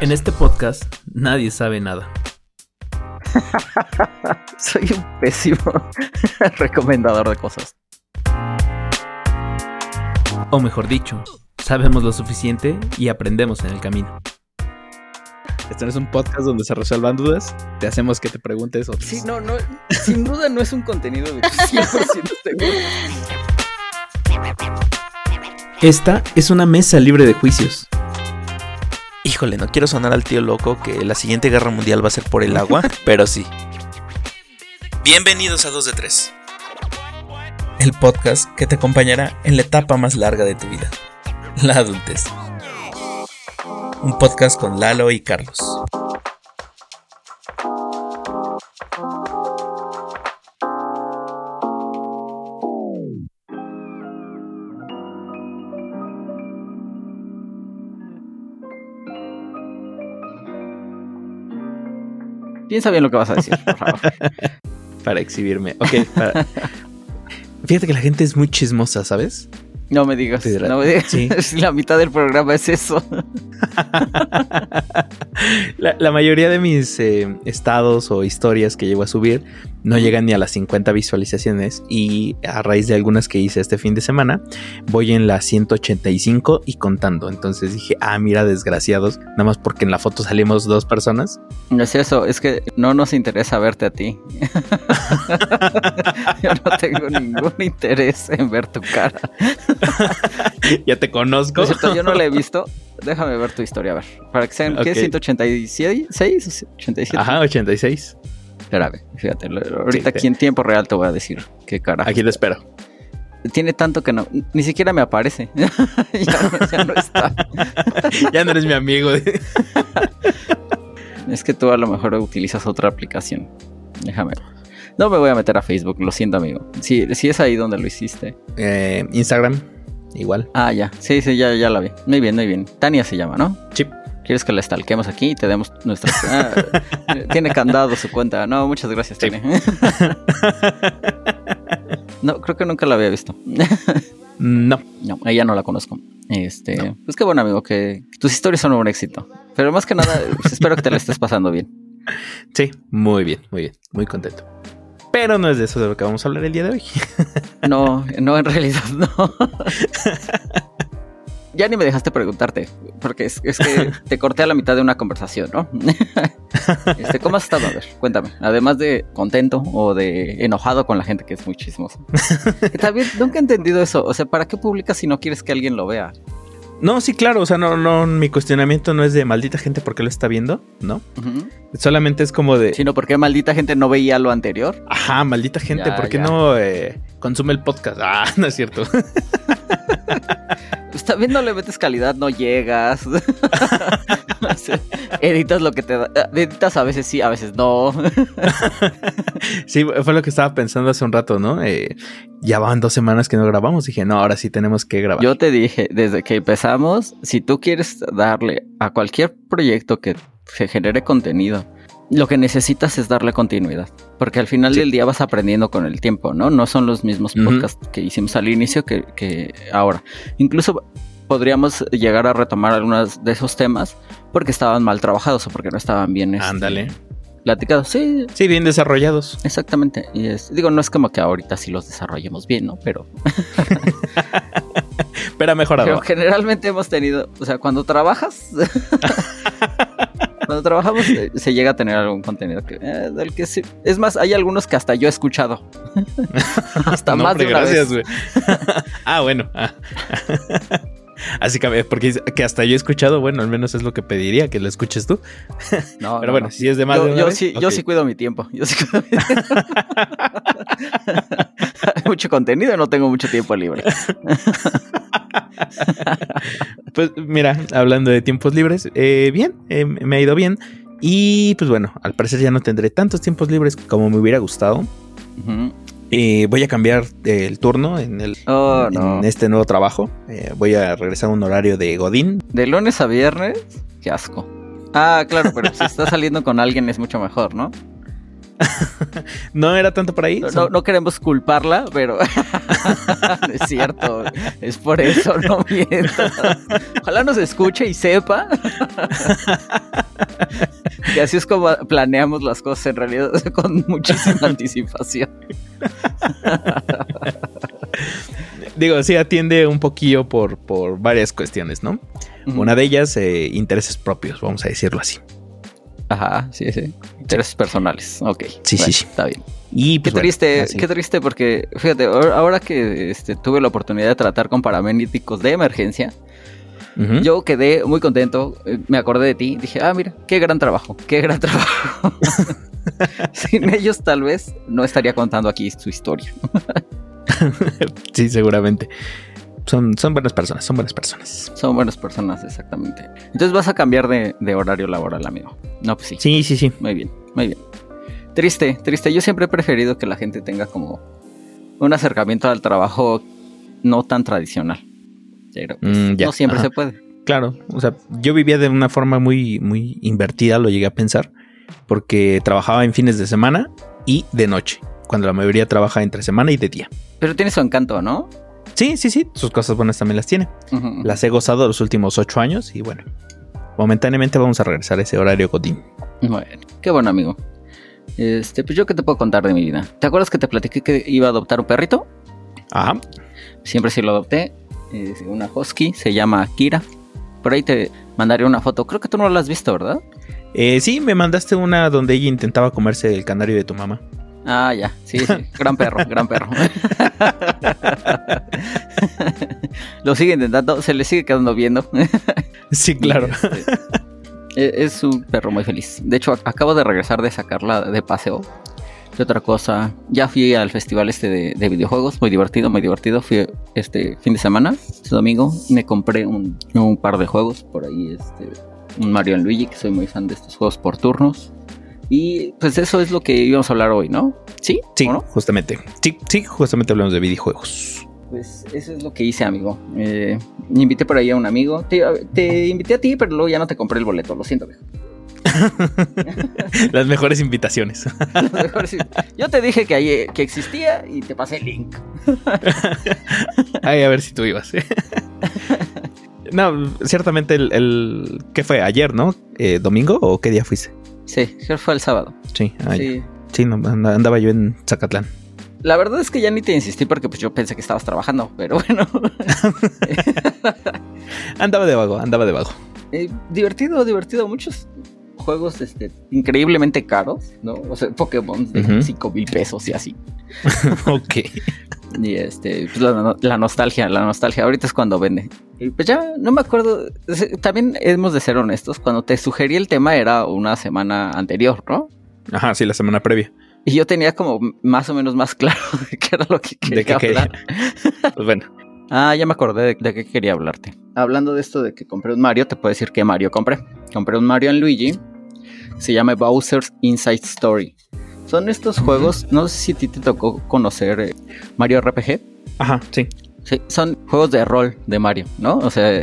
En este podcast nadie sabe nada. Soy un pésimo recomendador de cosas. O mejor dicho, sabemos lo suficiente y aprendemos en el camino. Este no es un podcast donde se resuelvan dudas. Te hacemos que te preguntes otras. Sí, no, no, sin duda no es un contenido de 100% seguro. Esta es una mesa libre de juicios. Híjole, no quiero sonar al tío loco que la siguiente guerra mundial va a ser por el agua, pero sí. Bienvenidos a 2 de 3. El podcast que te acompañará en la etapa más larga de tu vida, la adultez. Un podcast con Lalo y Carlos. Piensa bien lo que vas a decir, por favor. Para exhibirme. Ok, para- Fíjate que la gente es muy chismosa, ¿sabes? No me digas, no me digas. sí. La mitad del programa es eso. la, la mayoría de mis eh, estados o historias que llego a subir no llegan ni a las 50 visualizaciones y a raíz de algunas que hice este fin de semana voy en las 185 y contando. Entonces dije, ah, mira, desgraciados, nada más porque en la foto salimos dos personas. No es eso, es que no nos interesa verte a ti. Yo no tengo ningún interés en ver tu cara. ya te conozco. Cierto, yo no la he visto. Déjame ver tu historia, a ver. Para que sean, ¿qué? Ok. ¿186? ¿6? ¿87? Ajá, 86. Espérame, fíjate. lo- Ahorita Sí, aquí en tiempo real te voy a decir qué cara. Aquí te espero. Tiene tanto que no, ni siquiera me aparece. ya, no, ya no está. ya no eres mi amigo. Es que tú a lo mejor utilizas otra aplicación. Déjame. No me voy a meter a Facebook, lo siento, amigo. Si, si es ahí donde lo hiciste. Eh, Instagram, igual. Ah, ya. Sí, sí, ya, ya la vi. Muy bien, muy bien. Tania se llama, ¿no? ¿Quieres que la stalquemos aquí y te demos nuestra... Ah, tiene candado su cuenta. No, muchas gracias, Sí. No, creo que nunca la había visto. No. No, ella no la conozco. Este, pues qué bueno, amigo, que tus historias son un éxito. Pero más que nada, pues, espero que te la estés pasando bien. Sí, muy bien, muy bien. Muy contento. Pero no es de eso de lo que vamos a hablar el día de hoy. No, no, en realidad no. Ya ni me dejaste preguntarte, porque es, es que te corté a la mitad de una conversación, ¿no? Este, ¿Cómo has estado? A ver, cuéntame. Además de contento o de enojado con la gente que es muy chismosa. También nunca he entendido eso. O sea, ¿para qué publicas si no quieres que alguien lo vea? No, sí, claro. O sea, no, no, mi cuestionamiento no es de maldita gente porque lo está viendo, ¿no? Solamente es como de. Sino porque maldita gente no veía lo anterior. Ajá, maldita gente, Ya, ¿por qué ya. no eh, consume el podcast? Ah, no es cierto. Pues también no le metes calidad, no llegas. O sea, editas lo que te da. Editas a veces sí, a veces no. sí, fue lo que estaba pensando hace un rato, ¿no? Eh, ya van dos semanas que no grabamos. Dije, no, ahora sí tenemos que grabar. Yo te dije, desde que empezamos, si tú quieres darle a cualquier proyecto que se genere contenido, lo que necesitas es darle continuidad. Porque al final Sí. del día vas aprendiendo con el tiempo, ¿no? No son los mismos podcasts que hicimos al inicio que, que ahora. Incluso podríamos llegar a retomar algunos de esos temas porque estaban mal trabajados o porque no estaban bien este, Ándale. platicados. Sí, Sí, bien desarrollados. exactamente. Y es, digo, no es como que ahorita sí los desarrollemos bien, ¿no? Pero Pero ha mejorado. Pero generalmente hemos tenido, o sea, cuando trabajas, cuando trabajamos eh, se llega a tener algún contenido que, eh, del que sí. Es más, hay algunos que hasta yo he escuchado. hasta No, más de una gracias, vez. güey. ah, bueno. ah. Así que, porque dice que hasta yo he escuchado, bueno, al menos es lo que pediría, que lo escuches tú. No, Pero no, bueno, no. si es de más yo, de una yo vez, sí, yo sí cuido mi tiempo. Yo sí cuido mi tiempo. Hay mucho contenido y no tengo mucho tiempo libre. Pues mira, hablando de tiempos libres, eh, bien, eh, me ha ido bien. Y pues bueno, al parecer ya no tendré tantos tiempos libres como me hubiera gustado. Eh, voy a cambiar el turno en, el, Oh, no. en este nuevo trabajo. Eh, voy a regresar a un horario de Godín. De lunes a viernes, qué asco. Ah, claro, pero si estás saliendo con alguien es mucho mejor, ¿no? No era tanto por ahí. No, no, no queremos culparla, pero es cierto. Es por eso, no miento. Ojalá nos escuche y sepa. y así es como planeamos las cosas en realidad con muchísima anticipación. Digo, sí atiende un poquillo por, por varias cuestiones, ¿no? Una de ellas, eh, intereses propios, vamos a decirlo así. Ajá, sí, sí. Intereses personales. Ok. Sí, sí, bueno, sí. Está bien. Y Qué pues, bueno, triste, así. qué triste porque, fíjate, ahora que este, tuve la oportunidad de tratar con paramédicos de emergencia, yo quedé muy contento, eh, me acordé de ti, dije, ah, mira, qué gran trabajo, qué gran trabajo. Sin ellos tal vez no estaría contando aquí su historia. sí, seguramente. Son, son buenas personas, son buenas personas. Son buenas personas, exactamente. Entonces vas a cambiar de, de horario laboral, amigo. No, pues sí. Sí, sí, sí. Muy bien, muy bien. Triste, triste. Yo siempre he preferido que la gente tenga como un acercamiento al trabajo no tan tradicional. Pero pues, Mm, ya, no siempre ajá. se puede. Claro, o sea, yo vivía de una forma muy, muy invertida, lo llegué a pensar, porque trabajaba en fines de semana y de noche, cuando la mayoría trabaja entre semana y de día. Pero tiene su encanto, ¿no? Sí, sí, sí, sus cosas buenas también las tiene. Las he gozado los últimos ocho años y bueno, momentáneamente vamos a regresar a ese horario Godín. Bueno, qué bueno, amigo. Este, pues yo qué te puedo contar de mi vida. ¿Te acuerdas que te platiqué que iba a adoptar un perrito? Ajá, Siempre sí lo adopté. Es una husky, se llama Kira. Por ahí te mandaré una foto. Creo que tú no la has visto, ¿verdad? Eh, sí, me mandaste una donde ella intentaba comerse el canario de tu mamá. Ah, ya. Sí, sí. Gran perro, gran perro. Lo sigue intentando, se le sigue quedando viendo. Sí, claro. Este, e- es un perro muy feliz. De hecho, ac- acabo de regresar de sacarla de paseo. Y otra cosa, ya fui al festival este de, de videojuegos, muy divertido, muy divertido. Fui este fin de semana, este domingo, me compré un, un par de juegos por ahí, este, un Mario Luigi, que soy muy fan de estos juegos por turnos. Y pues eso es lo que íbamos a hablar hoy, ¿no? ¿Sí? Sí, justamente. Sí, sí, justamente hablamos de videojuegos. Pues eso es lo que hice, amigo. Eh, invité por ahí a un amigo. Te, te invité a ti, pero luego ya no te compré el boleto. Lo siento, viejo. Las mejores invitaciones. Mejores- Yo te dije que, ahí, que existía y te pasé el link. Ay, a ver si tú ibas. No, ciertamente el, el- ¿Qué fue? ¿Ayer, no? Eh, ¿Domingo o qué día fuiste? Sí, fue el sábado. Sí, ayer. Sí. Sí, no, and- andaba yo en Zacatlán. La verdad es que ya ni te insistí porque pues yo pensé que estabas trabajando, pero bueno. Andaba de vago, andaba de vago. Eh, divertido, divertido. Muchos juegos este, increíblemente caros, ¿no? O sea, Pokémon de Ujú. 5 mil pesos y así. ok. Y este, pues la, la nostalgia, la nostalgia, ahorita es cuando vende. Y pues ya, no me acuerdo, también hemos de ser honestos, cuando te sugerí el tema era una semana anterior, ¿no? Ajá, sí, la semana previa. Y yo tenía como más o menos más claro de qué era lo que quería ¿De qué quería? hablar. Pues bueno. Ah, ya me acordé de, de qué quería hablarte. Hablando de esto de que compré un Mario, te puedo decir qué Mario compré. Compré un Mario en Luigi, se llama Bowser's Inside Story. Son estos juegos, no sé si a ti te tocó conocer eh, Mario RPG. Ajá, sí. Sí, son juegos de rol de Mario, ¿no? O sea,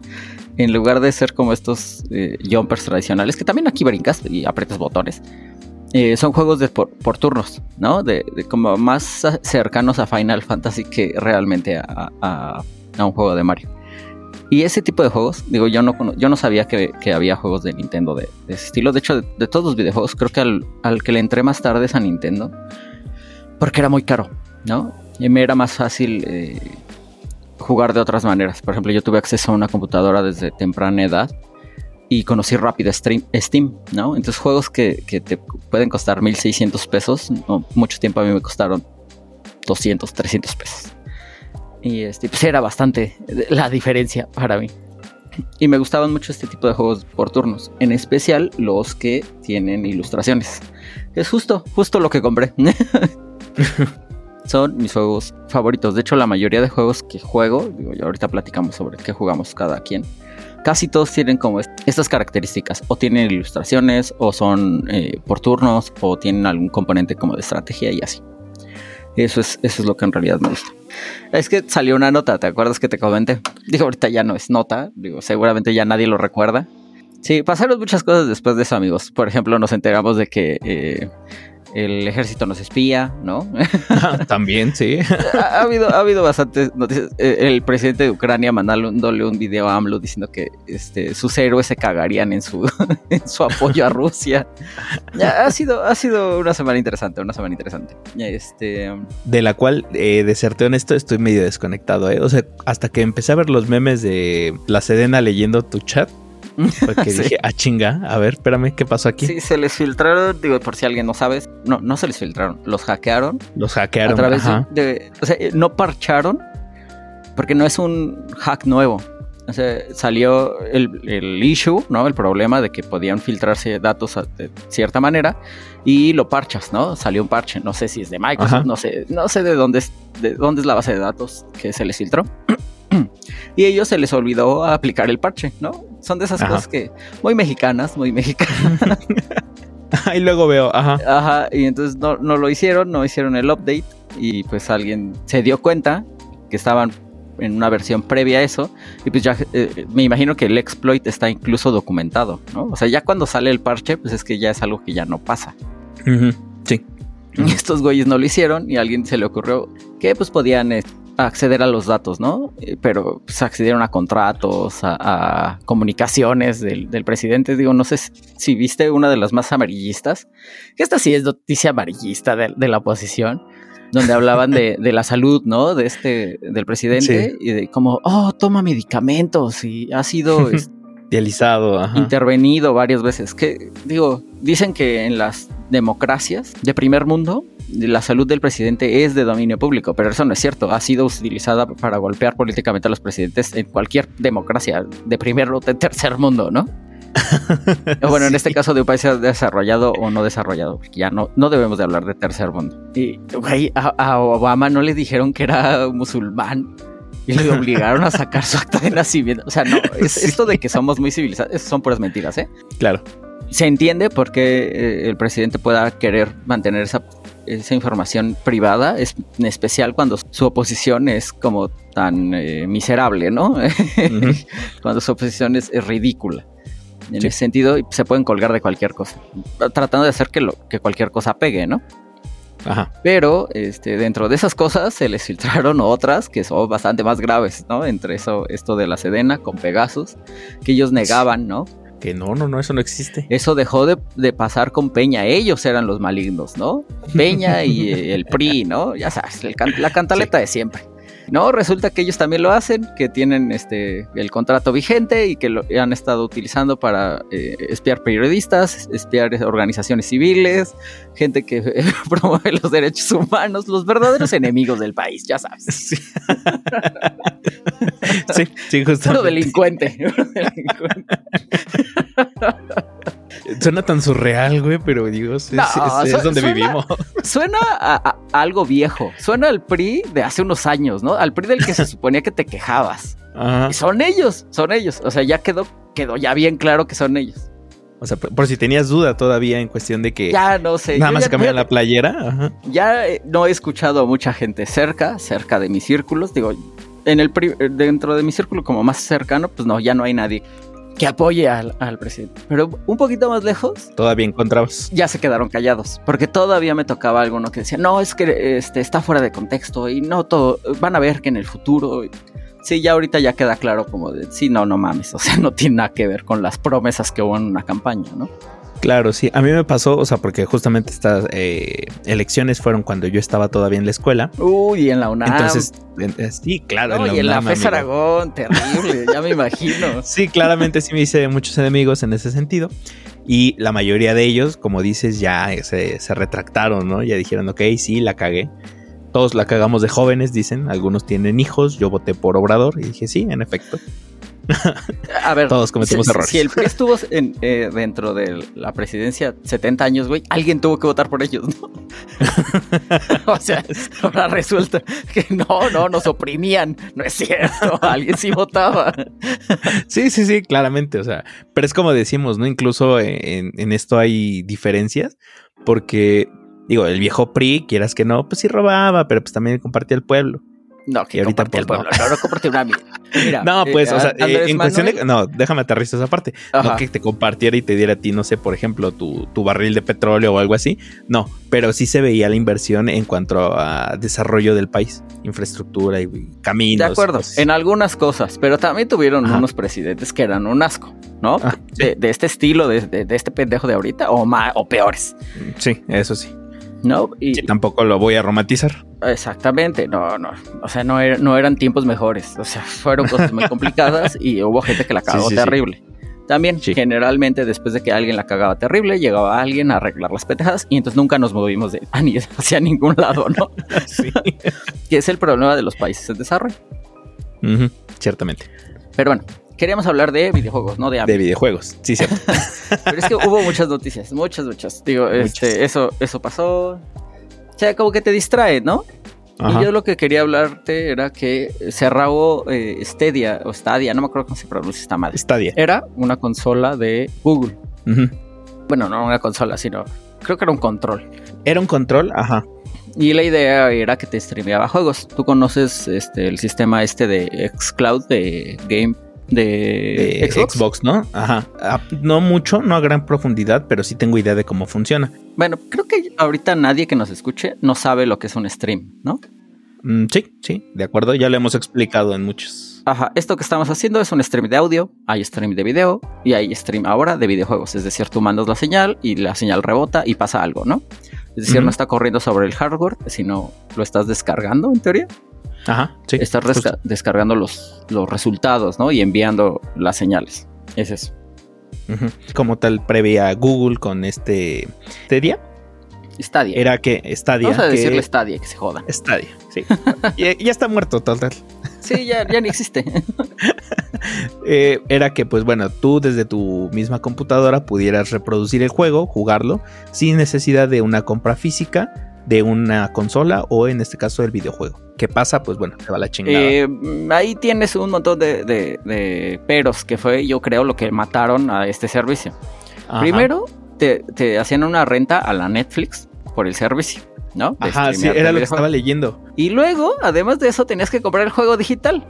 en lugar de ser como estos eh, jumpers tradicionales, que también aquí brincas y aprietas botones, eh, son juegos de por, por turnos, ¿no? De, de como más cercanos a Final Fantasy que realmente a, a- a un juego de Mario. Y ese tipo de juegos, digo, yo no, yo no sabía que, que había juegos de Nintendo de, de ese estilo. De hecho, de, de todos los videojuegos, creo que al, al que le entré más tarde es a Nintendo. Porque era muy caro, ¿no? Y me era más fácil eh, jugar de otras maneras. Por ejemplo, yo tuve acceso a una computadora desde temprana edad y conocí rápido Stream- Steam, ¿no? Entonces juegos que, que te pueden costar 1600 pesos, no, mucho tiempo a mí me costaron 200, 300 pesos. Y este, pues era bastante la diferencia para mí. Y me gustaban mucho este tipo de juegos por turnos, en especial los que tienen ilustraciones. Es justo, justo lo que compré. Son mis juegos favoritos. De hecho, la mayoría de juegos que juego, digo, ahorita platicamos sobre qué jugamos cada quien. Casi todos tienen como est- estas características. O tienen ilustraciones, o son eh, por turnos, o tienen algún componente como de estrategia y así. Eso es, eso es lo que en realidad me gusta. Es que salió una nota, ¿te acuerdas que te comenté? Digo, ahorita ya no es nota, digo, seguramente ya nadie lo recuerda. Sí, pasaron muchas cosas después de eso, amigos. Por ejemplo, nos enteramos de que eh, el ejército nos espía, ¿no? También, sí. ha, habido, ha habido bastantes noticias. Eh, el presidente de Ucrania mandándole un video a AMLO diciendo que este, sus héroes se cagarían en su, en su apoyo a Rusia. ha, sido, ha sido una semana interesante, una semana interesante. Este... De la cual, eh, de serte honesto, estoy medio desconectado. ¿eh? O sea, hasta que empecé a ver los memes de la Sedena leyendo tu chat, porque dije, ah, chinga, a ver, espérame, ¿qué pasó aquí? Sí, se les filtraron, digo, por si alguien no sabes, no, no se les filtraron, los hackearon. Los hackearon. A través de, o sea, no parcharon, porque no es un hack nuevo. O sea, salió el, el, issue, ¿no? El problema de que podían filtrarse datos de cierta manera y lo parchas, ¿no? Salió un parche, no sé si es de Microsoft, no sé, no sé de dónde es, de dónde es la base de datos que se les filtró. y a ellos se les olvidó aplicar el parche, ¿no? Son de esas cosas que muy mexicanas, muy mexicanas. y luego veo, ajá. Ajá, y entonces no, no lo hicieron, no hicieron el update y pues alguien se dio cuenta que estaban en una versión previa a eso y pues ya eh, me imagino que el exploit está incluso documentado, ¿no? O sea, ya cuando sale el parche, pues es que ya es algo que ya no pasa. Sí. Y estos güeyes no lo hicieron y a alguien se le ocurrió que pues podían eh, acceder a los datos, ¿no? Eh, pero pues, accedieron a contratos, a, comunicaciones del, presidente. Digo, no sé si viste una de las más amarillistas, que esta sí es noticia amarillista de, la oposición, donde hablaban de, la salud, ¿no? De este, del presidente, y de como, oh, toma medicamentos y ha sido... Dializado, intervenido varias veces. Que digo, dicen que en las democracias de primer mundo la salud del presidente es de dominio público, pero eso no es cierto. Ha sido utilizada para golpear políticamente a los presidentes en cualquier democracia de primer o de tercer mundo, ¿no? bueno, en este caso de un país desarrollado o no desarrollado, porque ya no, no debemos de hablar de tercer mundo. Y, güey, a, Obama no le dijeron que era musulmán y le obligaron a sacar su acta de nacimiento. O sea, no, es, esto de que somos muy civilizados, son puras mentiras, ¿eh? Claro. Se entiende por qué eh, el presidente pueda querer mantener esa esa información privada, es en especial cuando su oposición es como tan eh, miserable, ¿no? cuando su oposición es, ridícula. En ese sentido, se pueden colgar de cualquier cosa, tratando de hacer que, lo, que cualquier cosa pegue, ¿no? Ajá. Pero este, dentro de esas cosas se les filtraron otras que son bastante más graves, ¿no? Entre eso, esto de la Sedena con Pegasus, que ellos negaban, ¿no? Que no, no, no, eso no existe. Eso dejó de, pasar con Peña. Ellos eran los malignos, ¿no? Peña y el PRI, ¿no? Ya sabes, la cantaleta de siempre. No, resulta que ellos también lo hacen, que tienen este el contrato vigente y que lo han estado utilizando para eh, espiar periodistas, espiar organizaciones civiles, gente que promueve los derechos humanos, los verdaderos enemigos del país, ya sabes. Sí, sí, justamente. delincuente. delincuente. Suena tan surreal, güey, pero digo, es, donde vivimos. Suena a, algo viejo. Suena al PRI de hace unos años, ¿no? Al PRI del que se suponía que te quejabas. Y son ellos, son ellos. O sea, ya quedó, quedó ya bien claro que son ellos. O sea, por, si tenías duda todavía en cuestión de que. Ya no sé. Nada más se cambió la playera. Ya eh, no he escuchado a mucha gente cerca, cerca de mis círculos. Digo, en el dentro de mi círculo como más cercano, pues no, ya no hay nadie que apoye al, presidente. Pero un poquito más lejos. Todavía encontrabas. Ya se quedaron callados. Porque todavía me tocaba alguno que decía, no, es que este, está fuera de contexto y no todo. Van a ver que en el futuro. Sí, ya ahorita ya queda claro como de, sí, no, no mames. O sea, no tiene nada que ver con las promesas que hubo en una campaña, ¿no? Claro, sí. A mí me pasó, o sea, porque justamente estas eh, elecciones fueron cuando yo estaba todavía en la escuela. Uy, en la UNAM. Entonces, eh, sí, claro. en la y en la FES Aragón, terrible, ya me imagino. Sí, claramente sí me hice muchos enemigos en ese sentido. Y la mayoría de ellos, como dices, ya se, se retractaron, ¿no? Ya dijeron, ok, sí, la cagué. Todos la cagamos de jóvenes, dicen. Algunos tienen hijos. Yo voté por Obrador y dije, sí, en efecto. A ver, todos cometimos si, errores. Si el PRI estuvo eh, dentro de la presidencia 70 años, güey, alguien tuvo que votar por ellos, ¿no? o sea, ahora resulta que no, no, nos oprimían. No es cierto, alguien sí votaba. sí, sí, sí, claramente. O sea, pero es como decimos, ¿no? Incluso en, en esto hay diferencias, porque, digo, el viejo PRI, quieras que no, pues sí robaba, pero pues también compartía el pueblo. No, que Y ahorita, pues, pueblo. No, no compartí una. Mira, No, eh, pues, o sea, eh, en cuestión de. Manuel- No, déjame aterrizar esa parte. Ajá. No que te compartiera y te diera a ti, no sé, por ejemplo, tu, tu barril de petróleo o algo así. No, pero sí se veía la inversión en cuanto a desarrollo del país, infraestructura y caminos. De acuerdo, cosas. en algunas cosas, pero también tuvieron Ajá. unos presidentes que eran un asco, ¿no? Ah, sí. de, de este estilo, de, de- de este pendejo de ahorita, o, más, o peores, Sí, eso sí. ¿No? Y Sí, tampoco lo voy a romantizar. exactamente, no, no, o sea, no, era- no eran tiempos mejores, o sea, fueron cosas muy complicadas y hubo gente que la cagó Sí, terrible. También, generalmente, después de que alguien la cagaba terrible, llegaba alguien a arreglar las pendejadas y entonces nunca nos movimos de hacia ningún lado, ¿no? Sí. que es el problema de los países en desarrollo. Ciertamente. Pero bueno, queríamos hablar de videojuegos, no de De hambre. videojuegos, sí, cierto. Pero es que hubo muchas noticias, muchas, muchas. Digo, este, eso, eso pasó. O sea, como que te distrae, ¿no? Ajá. Y yo lo que quería hablarte era que cerró eh, Stadia, o Stadia, no me acuerdo cómo se pronuncia esta madre. Stadia. Era una consola de Google. Bueno, no una consola, sino creo que era un control. Era un control, ajá. Y la idea era que te streameaba juegos. Tú conoces este, el sistema este de xCloud de Game de, de Xbox. Xbox. ¿no? Ajá. No mucho, no a gran profundidad, pero sí tengo idea de cómo funciona. Bueno, creo que ahorita nadie que nos escuche no sabe lo que es un stream, ¿no? Mm, sí, sí, de acuerdo. Ya lo hemos explicado en muchos. Ajá, esto que estamos haciendo es un stream de audio, hay stream de video y hay stream ahora de videojuegos. Es decir, tú mandas la señal y la señal rebota y pasa algo, ¿no? Es decir, no está corriendo sobre el hardware, sino lo estás descargando en teoría. Ajá, sí. justo. resca- descargando los, los resultados, ¿no? Y enviando las señales. Es eso. Ujú. Como tal previa Google con este Stadia, Stadia. era que Stadia. Vamos a que- decirle Stadia, que se jodan. Stadia, sí. ya, ya está muerto total. Sí, ya, ya ni existe. Eh, era que, pues bueno, tú desde tu misma computadora pudieras reproducir el juego, jugarlo, sin necesidad de una compra física, de una consola o en este caso del videojuego. ¿Qué pasa? Pues bueno, te va la chingada. Eh, ahí tienes un montón de, de- de peros, que fue, yo creo, lo que mataron a este servicio. Ajá. Primero, te, te hacían una renta a la Netflix por el servicio, ¿no? De Ajá, sí, era lo que estaba leyendo. Y luego, además de eso, tenías que comprar el juego digital.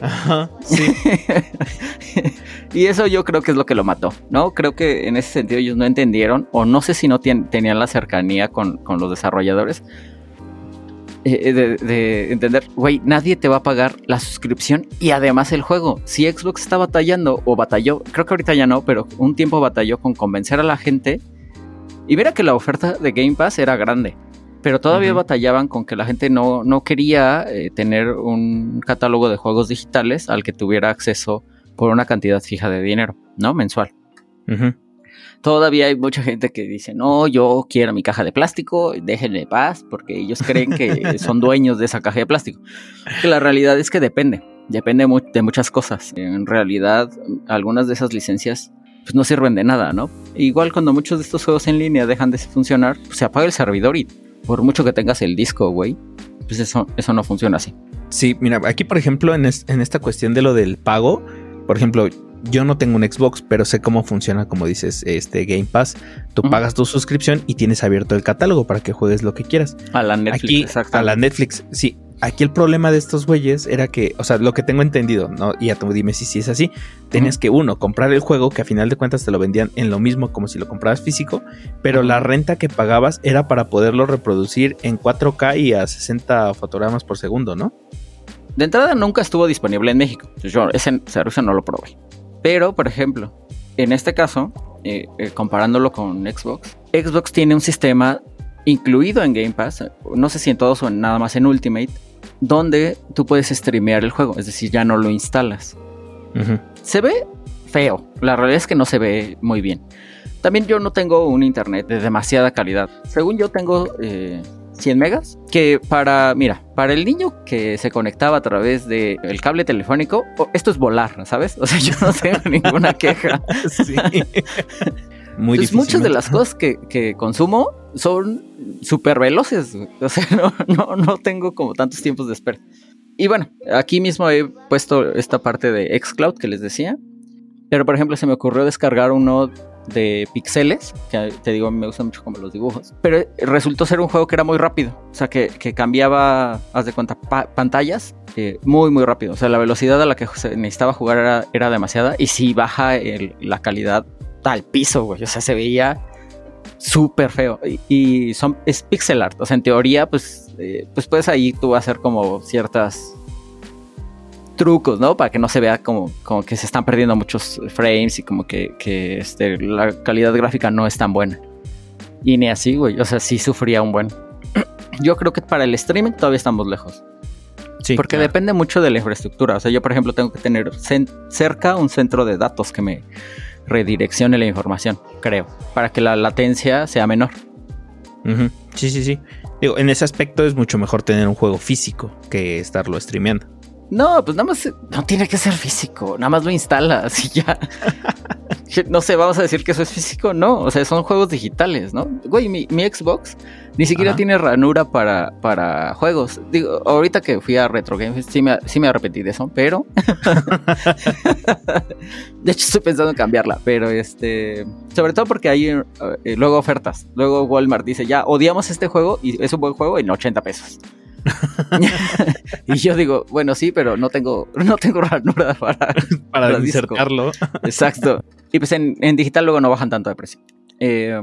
Ajá, sí. y eso yo creo que es lo que lo mató, ¿no? Creo que en ese sentido ellos no entendieron, o no sé si no tien- tenían la cercanía con, los desarrolladores, eh, de, de entender, güey, nadie te va a pagar la suscripción y además el juego. Si Xbox está batallando, o batalló, creo que ahorita ya no, pero un tiempo batalló con convencer a la gente. Y mira que la oferta de Game Pass era grande. Pero todavía batallaban con que la gente no, no quería eh, tener un catálogo de juegos digitales al que tuviera acceso por una cantidad fija de dinero, ¿no? Mensual. Todavía hay mucha gente que dice, no, yo quiero mi caja de plástico, déjenme en paz, porque ellos creen que son dueños de esa caja de plástico. Que la realidad es que depende, depende mu- de muchas cosas. En realidad, algunas de esas licencias pues no sirven de nada, ¿no? Igual cuando muchos de estos juegos en línea dejan de funcionar, pues, se apaga el servidor y por mucho que tengas el disco, güey, pues eso, eso no funciona así. Sí, mira, aquí por ejemplo, en, en esta cuestión de lo del pago, por ejemplo, yo no tengo un Xbox, pero sé cómo funciona, como dices, este Game Pass. Tú pagas tu suscripción y tienes abierto el catálogo para que juegues lo que quieras. A la Netflix, aquí, exacto. a la Netflix, sí. Aquí el problema de estos güeyes era que, o sea, lo que tengo entendido, ¿no? Y ya tú dime si, si es así. Tenías que, uno, comprar el juego, que a final de cuentas te lo vendían en lo mismo como si lo comprabas físico, pero la renta que pagabas era para poderlo reproducir en 4K y a 60 fotogramas por segundo, ¿no? De entrada nunca estuvo disponible en México. Yo ese servicio no lo probé. Pero, por ejemplo, en este caso, eh, eh, comparándolo con Xbox, Xbox tiene un sistema incluido en Game Pass, no sé si en todos o nada más en Ultimate, donde tú puedes streamear el juego, es decir, ya no lo instalas. Se ve feo, la realidad es que no se ve muy bien. También yo no tengo un internet de demasiada calidad. Según yo tengo eh, 100 megas, que para, mira, para el niño que se conectaba a través del cable telefónico, oh, esto es volar, ¿sabes? O sea, yo no tengo ninguna queja. Sí. Muy Entonces, muchas de las cosas que, que consumo son súper veloces. O sea, no, no, no tengo como tantos tiempos de espera. Y bueno, aquí mismo he puesto esta parte de xCloud que les decía. Pero por ejemplo, se me ocurrió descargar uno de pixeles, que te digo, me gustan mucho como los dibujos, pero resultó ser un juego que era muy rápido, o sea, que, cambiaba, haz de cuenta, pantallas eh, muy, muy rápido, o sea, la velocidad a la que se necesitaba jugar era, era demasiada y si baja la calidad al piso, güey, o sea, se veía súper feo y, son, es pixel art, o sea, en teoría, pues, eh, pues puedes ahí tú hacer como ciertas trucos, ¿no? Para que no se vea como, como que se están perdiendo muchos frames y como que, este, la calidad gráfica no es tan buena. Y ni así, güey. O sea, sí sufría un buen. Yo creo que para el streaming todavía estamos lejos. Sí, Porque depende mucho de la infraestructura. O sea, yo, por ejemplo, tengo que tener cerca un centro de datos que me redireccione la información, creo, para que la latencia sea menor. Sí, sí, sí. Digo, en ese aspecto es mucho mejor tener un juego físico que estarlo streameando. No, pues nada más no tiene que ser físico, nada más lo instalas y ya. no sé, vamos a decir que eso es físico, no, o sea, son juegos digitales, ¿no? Güey, mi, Xbox ni siquiera tiene ranura para, para juegos. Digo, ahorita que fui a Retro Games, sí me, sí me arrepentí de eso, pero. de hecho, estoy pensando en cambiarla, pero este. Sobre todo porque hay eh, luego ofertas. Luego Walmart dice, ya odiamos este juego y es un buen juego en 80 pesos. y yo digo, bueno, sí, pero no tengo, no tengo ranura para, para, insertarlo. Exacto. Y pues en, digital luego no bajan tanto de precio. Eh,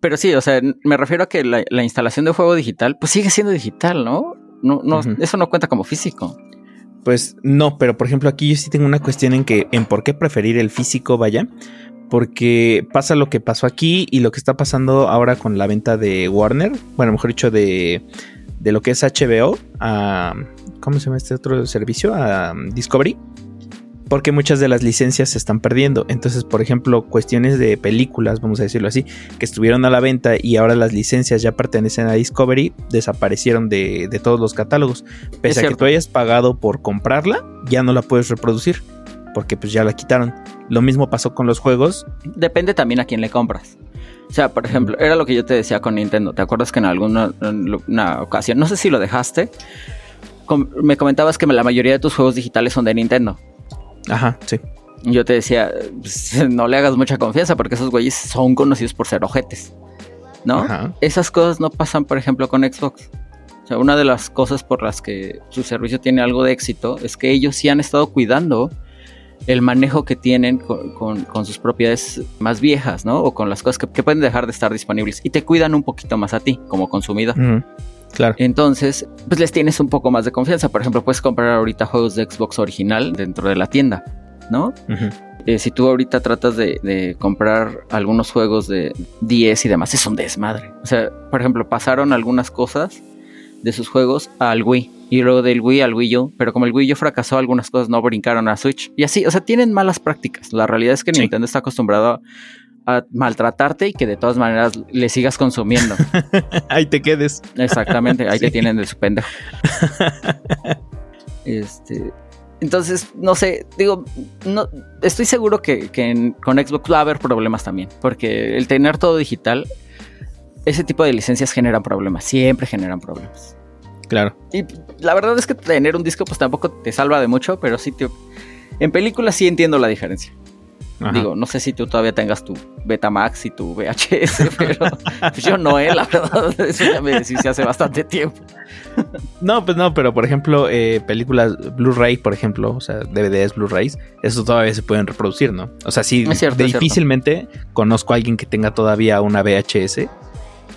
pero sí, o sea, me refiero a que la, instalación de juego digital, pues sigue siendo digital, ¿no? No, no Eso no cuenta como físico. Pues no, pero por ejemplo aquí yo sí tengo una cuestión en que en por qué preferir el físico, vaya, porque pasa lo que pasó aquí y lo que está pasando ahora con la venta de Warner, bueno, mejor dicho de de lo que es HBO a. ¿Cómo se llama este otro servicio? A Discovery. Porque muchas de las licencias se están perdiendo. Entonces, por ejemplo, cuestiones de películas, vamos a decirlo así, que estuvieron a la venta y ahora las licencias ya pertenecen a Discovery, desaparecieron de, todos los catálogos. Pese a que tú hayas pagado por comprarla, ya no la puedes reproducir. Porque pues ya la quitaron. Lo mismo pasó con los juegos. Depende también a quién le compras. O sea, por ejemplo, era lo que yo te decía con Nintendo. ¿Te acuerdas que en alguna una ocasión, no sé si lo dejaste, me comentabas que la mayoría de tus juegos digitales son de Nintendo? Ajá, sí. Yo te decía, pues, no le hagas mucha confianza porque esos güeyes son conocidos por ser ojetes. ¿No? Ajá. Esas cosas no pasan, por ejemplo, con Xbox. O sea, una de las cosas por las que su servicio tiene algo de éxito es que ellos sí han estado cuidando el manejo que tienen con, sus propiedades más viejas, ¿no? O con las cosas que, pueden dejar de estar disponibles y te cuidan un poquito más a ti como consumidor. Claro. Entonces, pues les tienes un poco más de confianza. Por ejemplo, puedes comprar ahorita juegos de Xbox original dentro de la tienda, ¿no? Eh, si tú ahorita tratas de, de, comprar algunos juegos de 10 y demás, es un desmadre. O sea, por ejemplo, pasaron algunas cosas de sus juegos al Wii y luego del Wii al Wii U, pero como el Wii U fracasó, algunas cosas no brincaron a Switch. Y así, o sea, tienen malas prácticas. La realidad es que Nintendo está acostumbrado a maltratarte y que de todas maneras le sigas consumiendo. ahí te quedes. Exactamente, ahí te tienen de su pendejo. este, entonces, no sé, digo, no, estoy seguro que, con Xbox va a haber problemas también, porque el tener todo digital, ese tipo de licencias generan problemas, siempre generan problemas. Claro. Y la verdad es que tener un disco pues tampoco te salva de mucho, pero sí, tío. En películas sí entiendo la diferencia. Digo, no sé si tú todavía tengas tu Betamax y tu VHS, pero pues yo no, eh, la verdad, eso ya me decís hace bastante tiempo. No, pues no, pero por ejemplo, eh, películas Blu-ray, por ejemplo, o sea, DVDs, Blu-rays, eso todavía se pueden reproducir, ¿no? O sea, sí, difícilmente conozco a alguien que tenga todavía una VHS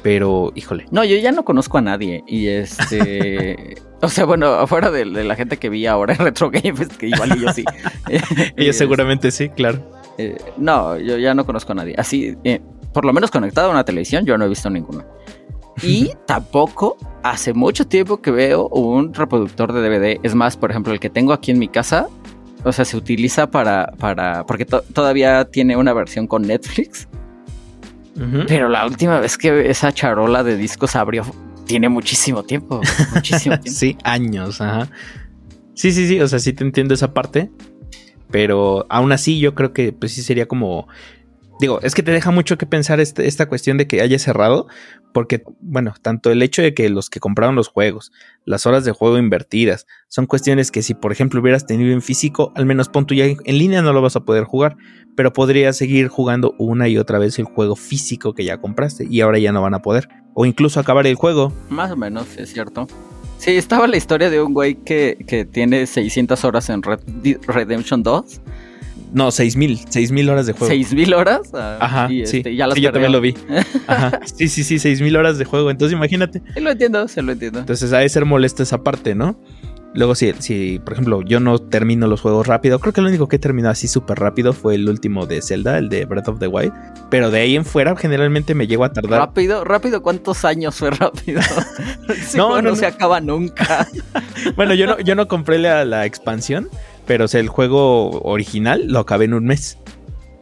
pero híjole. No, yo ya no conozco a nadie. Y este. o sea, bueno, afuera de, la gente que vi ahora en Retro Games, que igual yo sí. Ellos seguramente sí, claro. Eh, no, yo ya no conozco a nadie. Así, eh, por lo menos conectado a una televisión, yo no he visto ninguno. Y tampoco hace mucho tiempo que veo un reproductor de DVD. Es más, por ejemplo, el que tengo aquí en mi casa, o sea, se utiliza para. para porque todavía tiene una versión con Netflix. Pero la última vez que esa charola de discos abrió tiene muchísimo tiempo. Muchísimo tiempo. sí, años, ajá. Sí, sí, sí, o sea, sí te entiendo esa parte. Pero aún así yo creo que pues sí sería como Digo, es que te deja mucho que pensar este, esta cuestión de que haya cerrado, porque, bueno, tanto el hecho de que los que compraron los juegos, las horas de juego invertidas, son cuestiones que si, por ejemplo, hubieras tenido en físico, al menos punto ya en línea no lo vas a poder jugar, pero podrías seguir jugando una y otra vez el juego físico que ya compraste y ahora ya no van a poder. O incluso acabar el juego. Más o menos, es cierto. Sí, estaba la historia de un güey que, que tiene 600 horas en Red Redemption 2 no, 6000, 6000 horas de juego. ¿6000 horas? Ah, Ajá, sí. Este, ya las sí, yo también lo vi. Ajá. Sí, sí, sí, 6000 horas de juego. Entonces imagínate. Sí, lo entiendo, se lo entiendo. Entonces ha de ser molesto esa parte, ¿no? Luego, si, si, por ejemplo, yo no termino los juegos rápido, creo que lo único que he terminado así súper rápido fue el último de Zelda, el de Breath of the Wild. Pero de ahí en fuera, generalmente me llego a tardar. ¿Rápido? ¿Rápido? ¿Cuántos años fue rápido? no, no, se acaba nunca. bueno, yo no, yo no compré la, la expansión, pero o sea, el juego original lo acabé en un mes.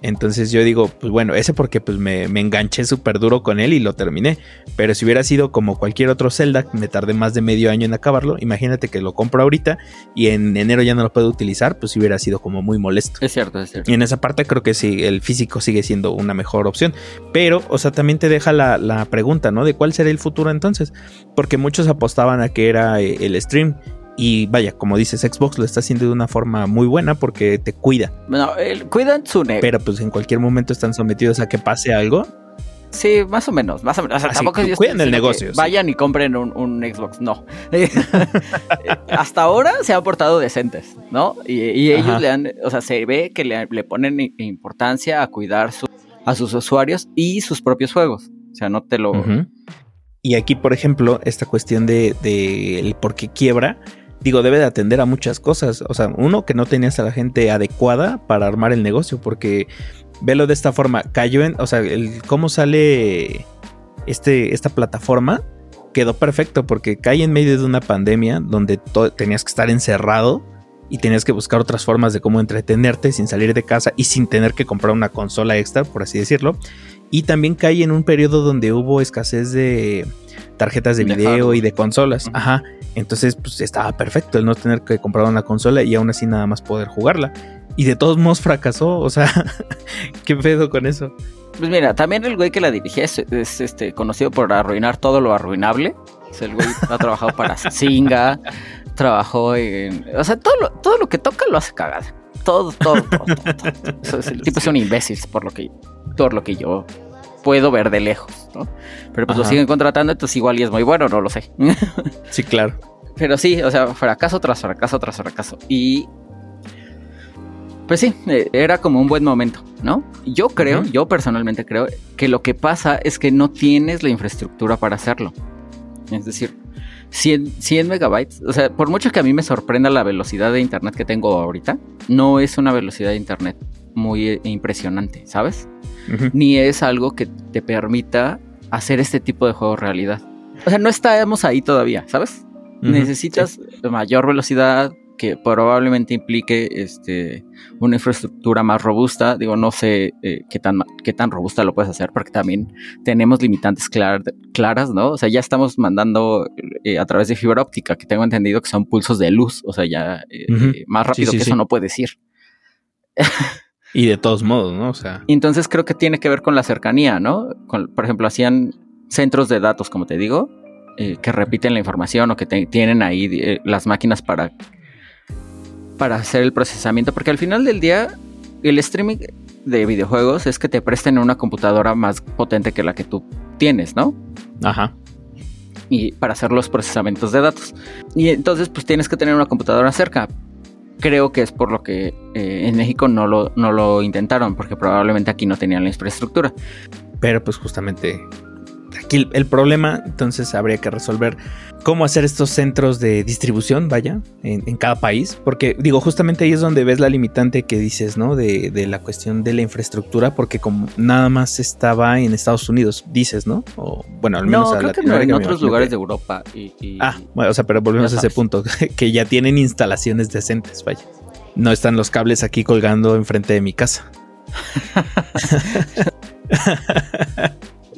Entonces yo digo, pues bueno, ese porque pues me, me enganché súper duro con él y lo terminé. Pero si hubiera sido como cualquier otro Zelda, me tardé más de medio año en acabarlo. Imagínate que lo compro ahorita y en enero ya no lo puedo utilizar, pues hubiera sido como muy molesto. Es cierto, es cierto. Y en esa parte creo que sí, el físico sigue siendo una mejor opción. Pero, o sea, también te deja la, la pregunta, ¿no? De cuál será el futuro entonces. Porque muchos apostaban a que era eh, el stream y vaya, como dices, Xbox lo está haciendo de una forma muy buena porque te cuida. No, cuidan su negocio. Pero pues en cualquier momento están sometidos a que pase algo. Sí, más o menos, más o menos. O sea, tampoco cuiden el negocio. Vayan y compren un, Xbox, no. Hasta ahora se han portado decentes, ¿no? Y, ellos le han, o sea, se ve que le, ponen importancia a cuidar a sus usuarios y sus propios juegos. O sea, no te lo... Y aquí, por ejemplo, esta cuestión de, de el por qué quiebra, digo, debe de atender a muchas cosas. O sea, uno, que no tenías a la gente adecuada para armar el negocio, porque velo de esta forma, cayó en, o sea, el cómo sale este, esta plataforma quedó perfecto porque cae en medio de una pandemia donde tenías que estar encerrado y tenías que buscar otras formas de cómo entretenerte sin salir de casa y sin tener que comprar una consola extra, por así decirlo. Y también cae en un periodo donde hubo escasez de tarjetas de video y de consolas. Ajá. Entonces, pues estaba perfecto el no tener que comprar una consola y aún así nada más poder jugarla. Y de todos modos fracasó, o sea, ¿qué pedo con eso? Pues mira, también el güey que la dirigía es, este, conocido por arruinar todo lo arruinable. O el güey ha trabajado para Singa, trabajó en. O sea, todo lo, todo lo que toca lo hace cagada. Todo, todo, todo, todo. el tipo es un imbécil, por lo que, por lo que yo puedo ver de lejos, ¿no? Pero pues lo siguen contratando, entonces igual y es muy bueno, no lo sé. sí, claro. Pero sí, o sea, fracaso tras fracaso tras fracaso. Y pues sí, eh, era como un buen momento, ¿no? Yo creo, yo personalmente creo que lo que pasa es que no tienes la infraestructura para hacerlo. Es decir, 100, 100 megabytes, o sea, por mucho que a mí me sorprenda la velocidad de internet que tengo ahorita, no es una velocidad de internet muy eh, impresionante, ¿sabes? Ni es algo que te permita hacer este tipo de juegos realidad. O sea, no estamos ahí todavía, ¿sabes? Necesitas mayor velocidad que probablemente implique este, una infraestructura más robusta. Digo, no sé eh, qué, tan, qué tan robusta lo puedes hacer porque también tenemos limitantes claras, ¿no? O sea, ya estamos mandando eh, a través de fibra óptica, que tengo entendido que son pulsos de luz. O sea, ya más rápido que eso no puedes ir. Y de todos modos, ¿no? O sea. entonces creo que tiene que ver con la cercanía, ¿no? por ejemplo, hacían centros de datos, como te digo, eh, que repiten la información o que tienen ahí eh, las máquinas para, para hacer el procesamiento. Porque al final del día, el streaming de videojuegos es que te presten una computadora más potente que la que tú tienes, ¿no? Ajá. Y para hacer los procesamientos de datos. Y entonces, pues tienes que tener una computadora cerca creo que es por lo que eh, en México no lo, no lo intentaron, porque probablemente aquí no tenían la infraestructura. Pero pues justamente aquí el problema entonces habría que resolver cómo hacer estos centros de distribución, vaya, en, cada país, porque digo, justamente ahí es donde ves la limitante que dices, ¿no? De, la cuestión de la infraestructura, porque como nada más estaba en Estados Unidos, dices, ¿no? O bueno, al menos no, creo que no, en otros lugares de Europa. ah, bueno, o sea, pero volvemos a ese punto, que ya tienen instalaciones decentes, vaya. No están los cables aquí colgando enfrente de mi casa.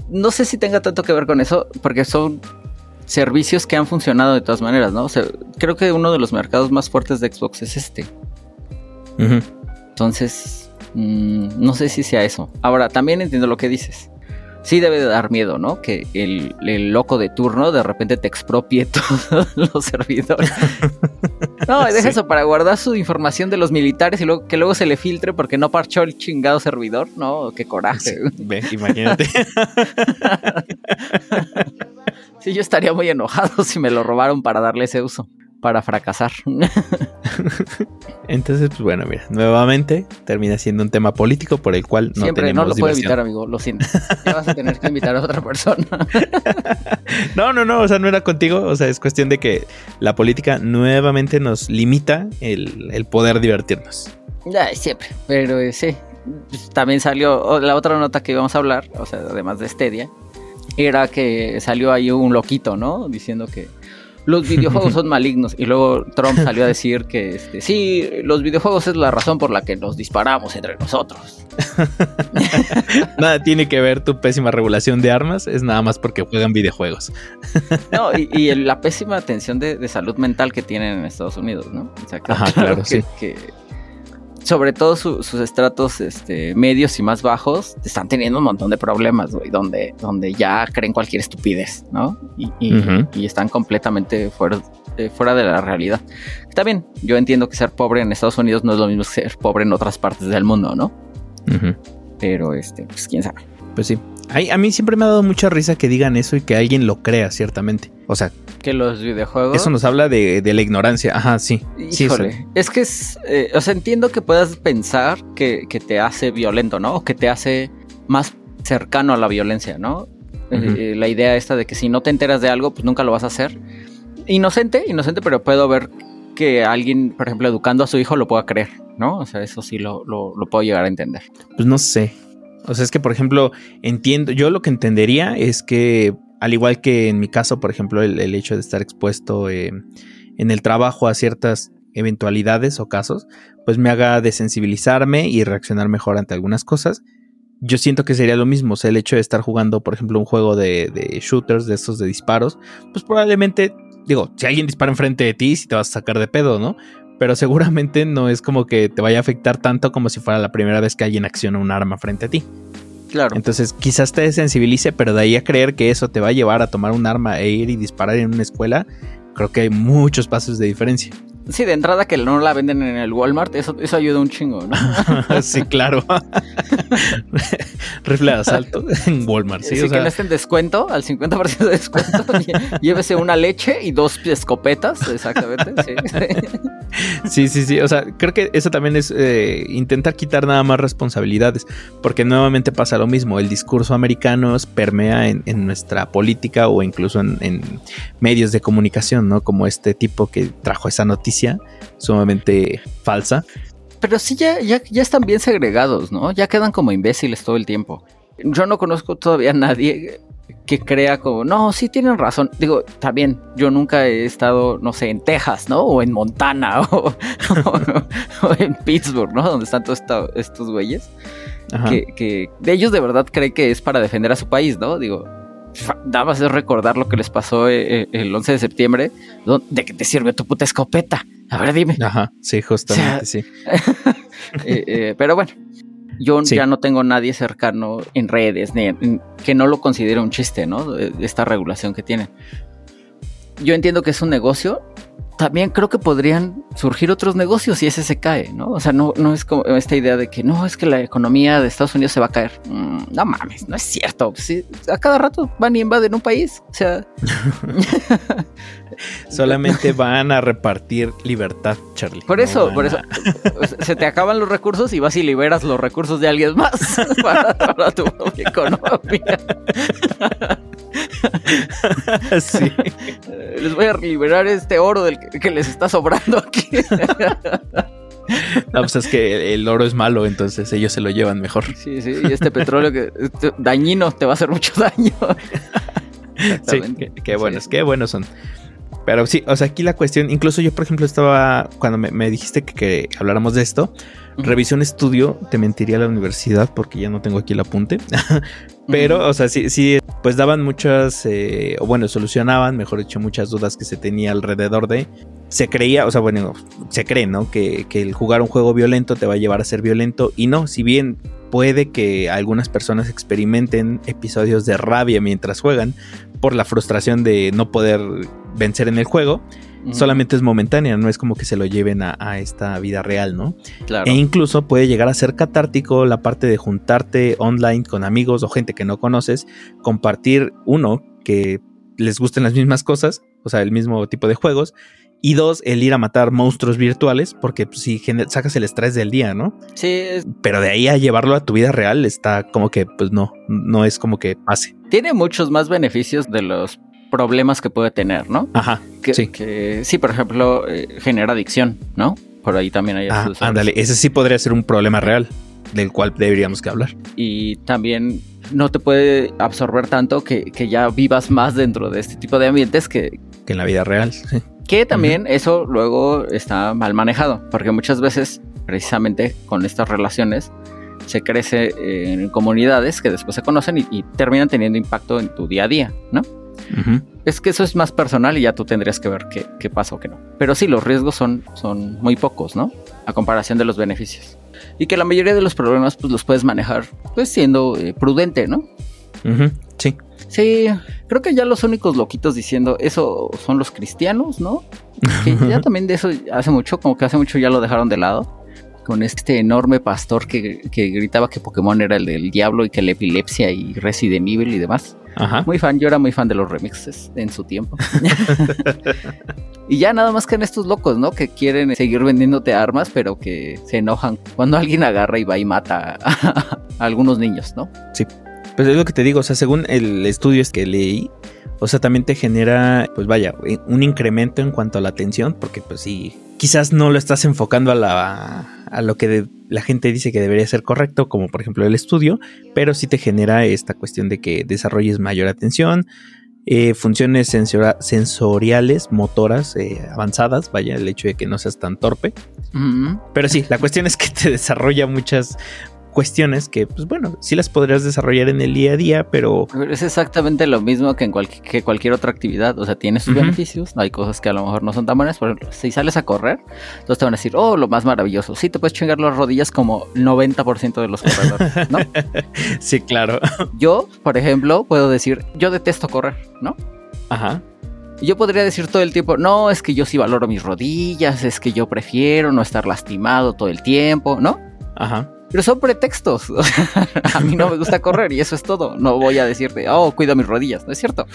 no sé si tenga tanto que ver con eso, porque son servicios que han funcionado de todas maneras, ¿no? O sea, creo que uno de los mercados más fuertes de Xbox es este. Entonces, Mm, no sé si sea eso. Ahora, también entiendo lo que dices. Sí debe de dar miedo, ¿no? Que el, el loco de turno de repente te expropie todos los servidores. No, deja Sí. eso para guardar su información de los militares y luego que luego se le filtre porque no parchó el chingado servidor, ¿no? Qué coraje. Ve, imagínate. Sí, yo estaría muy enojado si me lo robaron para darle ese uso, para fracasar. Entonces, pues bueno, mira, nuevamente termina siendo un tema político por el cual no Siempre tenemos no lo puedo evitar, amigo, lo siento. Ya vas a tener que invitar a otra persona. No, no, no, o sea, no era contigo, o sea, es cuestión de que la política nuevamente nos limita el, el poder divertirnos. Ya, siempre. Pero eh, sí. Pues, También salió la otra nota que íbamos a hablar, o sea, además de Stadia, era que salió ahí un loquito, ¿no? Diciendo que los videojuegos son malignos. Y luego Trump salió a decir que este, sí, los videojuegos es la razón por la que nos disparamos entre nosotros. Nada tiene que ver tu pésima regulación de armas, es nada más porque juegan videojuegos. No, y, la pésima atención de, de salud mental que tienen en Estados Unidos, ¿no? O sea, que- Ajá, claro, que, sí. que sobre todo su- sus estratos este, medios y más bajos están teniendo un montón de problemas, güey, donde, donde ya creen cualquier estupidez, ¿no? Y, y- Ujú. y están completamente fuera, eh, fuera de la realidad. Está bien, yo entiendo que ser pobre en Estados Unidos no es lo mismo que ser pobre en otras partes del mundo, ¿no? Pero, este, pues quién sabe. Pues sí. Ay, a mí siempre me ha dado mucha risa que digan eso y que alguien lo crea, ciertamente. O sea, Que los videojuegos... eso nos habla de, de la ignorancia. Ajá, sí. Sí, Híjole, es que es, eh, o sea, entiendo que puedas pensar que, que te hace violento, ¿no? O que te hace más cercano a la violencia, ¿no? Eh, eh, la idea esta de que si no te enteras de algo, pues nunca lo vas a hacer. Inocente, inocente, pero puedo ver que alguien, por ejemplo, educando a su hijo lo pueda creer, ¿no? O sea, eso sí lo, lo, lo puedo llegar a entender. Pues no sé. O sea, es que, por ejemplo, entiendo, yo lo que entendería es que, al igual que en mi caso, por ejemplo, el, hecho de estar expuesto eh, en el trabajo a ciertas eventualidades o casos, pues me haga desensibilizarme y reaccionar mejor ante algunas cosas. Yo siento que sería lo mismo, o sea, el hecho de estar jugando, por ejemplo, un juego de, shooters, de estos de disparos, pues probablemente, digo, si alguien dispara enfrente de ti, sí te vas a sacar de pedo, ¿no? Pero seguramente no es como que te vaya a afectar tanto como si fuera la primera vez que alguien acciona un arma frente a ti. Claro. Entonces quizás te desensibilice, pero de ahí a creer que eso te va a llevar a tomar un arma e ir y disparar en una escuela, creo que hay muchos pasos de diferencia. Sí, de entrada que no la venden en el Walmart, eso, eso ayuda un chingo, ¿no? sí, claro. Rifle de asalto en Walmart, sí. Sí, o que sea, no esté en descuento, al 50% de descuento, llévese una leche y dos escopetas, exactamente. Sí. Sí, sí, sí. O sea, creo que eso también es eh, intentar quitar nada más responsabilidades, porque nuevamente pasa lo mismo. El discurso americano permea en, en nuestra política o incluso en, en medios de comunicación, ¿no? Como este tipo que trajo esa noticia sumamente falsa. Pero sí, ya, ya, ya están bien segregados, ¿no? Ya quedan como imbéciles todo el tiempo. Yo no conozco todavía a nadie que crea como, no, sí tienen razón. Digo, también, yo nunca he estado, no sé, en Texas, ¿no? O en Montana, o, o- o en Pittsburgh, ¿no? Donde están todos esta- estos güeyes. Que, que de ellos de verdad creen que es para defender a su país, ¿no? Digo, nada más es recordar lo que les pasó eh, eh, el 11 de septiembre, de que te sirve tu puta escopeta. A ver, dime. Ajá, sí, justamente, O sí. Eh, eh, pero bueno, yo Sí. ya no tengo nadie cercano en redes ni en- que no lo considere un chiste, ¿no? Esta regulación que tienen. Yo entiendo que es un negocio. También creo que podrían surgir otros negocios si ese se cae, ¿no? O sea, no, no es como esta idea de que no, es que la economía de Estados Unidos se va a caer. Mm, no mames, no es cierto. Sí, a cada rato van y invaden un país. O sea, Solamente van a repartir libertad, Charlie. Por eso, por a- eso. Se te acaban los recursos y vas y liberas los recursos de alguien más para, para tu economía. sí. Les voy a liberar este oro del que, les está sobrando aquí. No, pues es que el oro es malo, entonces ellos se lo llevan mejor. Sí, sí, y este petróleo que este dañino te va a hacer mucho daño. Sí, qué, qué buenos, Sí. qué buenos son. Pero sí, o sea, aquí la cuestión, incluso yo, por ejemplo, estaba, cuando me, me dijiste que, que habláramos de esto. Revisé un estudio, te mentiría la universidad porque ya no tengo aquí el apunte, pero, o sea, sí, sí, pues daban muchas, eh, o bueno, solucionaban, mejor dicho, muchas dudas que se tenía alrededor de se creía, o sea, bueno, se cree, ¿no? Que, que, el jugar un juego violento te va a llevar a ser violento. Y no, si bien puede que algunas personas experimenten episodios de rabia mientras juegan por la frustración de no poder vencer en el juego, solamente es momentánea, no es como que se lo lleven a, esta vida real, ¿no? E incluso puede llegar a ser catártico la parte de juntarte online con amigos o gente que no conoces, compartir uno que les gusten las mismas cosas, o sea, el mismo tipo de juegos, y dos, el ir a matar monstruos virtuales, porque pues, si sacas el estrés del día, ¿no? Sí. Pero de ahí a llevarlo a tu vida real está como que, pues no, no es como que pase. Tiene muchos más beneficios de los problemas que puede tener, ¿no? Ajá. Que, sí. Que, sí, por ejemplo, eh, genera adicción, ¿no? Por ahí también hay... Ah, ándale, ese sí podría ser un problema real del cual deberíamos que hablar. Y también no te puede absorber tanto que, que ya vivas más dentro de este tipo de ambientes que... Que en la vida real, sí. Que también eso luego está mal manejado, porque muchas veces, precisamente con estas relaciones, se crece en comunidades que después se conocen y, terminan teniendo impacto en tu día a día, ¿no? Es que eso es más personal y ya tú tendrías que ver qué, qué pasa o qué no. Pero sí, los riesgos son, son muy pocos, ¿no? A comparación de los beneficios. Y que la mayoría de los problemas pues los puedes manejar pues siendo eh, prudente, ¿no? Sí. Sí, creo que ya los únicos loquitos diciendo eso son los cristianos, ¿no? Que ya también de eso hace mucho, como que hace mucho ya lo dejaron de lado. Con este enorme pastor que, gritaba que Pokémon era el del diablo y que la epilepsia y Resident Evil y demás. Ajá. Muy fan, yo era muy fan de los remixes en su tiempo. y ya nada más que en estos locos, ¿no? Que quieren seguir vendiéndote armas, pero que se enojan cuando alguien agarra y va y mata a algunos niños, ¿no? Sí. Pues es lo que te digo, o sea, según el estudio que leí, o sea, también te genera, pues vaya, un incremento en cuanto a la atención, porque pues sí, quizás no lo estás enfocando a, la, a lo que la gente dice que debería ser correcto, como por ejemplo el estudio, pero sí te genera esta cuestión de que desarrolles mayor atención, eh, funciones sensoriales, motoras eh, avanzadas, vaya, el hecho de que no seas tan torpe. Pero sí, la cuestión es que te desarrolla muchas, cuestiones que, pues bueno, sí las podrías desarrollar en el día a día, pero... Es exactamente lo mismo que en que cualquier otra actividad, o sea, tiene sus beneficios, hay cosas que a lo mejor no son tan buenas, por ejemplo, si sales a correr, entonces te van a decir, oh, lo más maravilloso, sí, te puedes chingar las rodillas como 90% de los corredores, ¿no? sí, claro. Yo, por ejemplo, puedo decir, yo detesto correr, ¿no? Ajá. Yo podría decir todo el tiempo, no, es que yo sí valoro mis rodillas, es que yo prefiero no estar lastimado todo el tiempo, ¿no? Ajá. Pero son pretextos. a mí no me gusta correr y eso es todo. No voy a decirte, oh, cuida mis rodillas. No es cierto.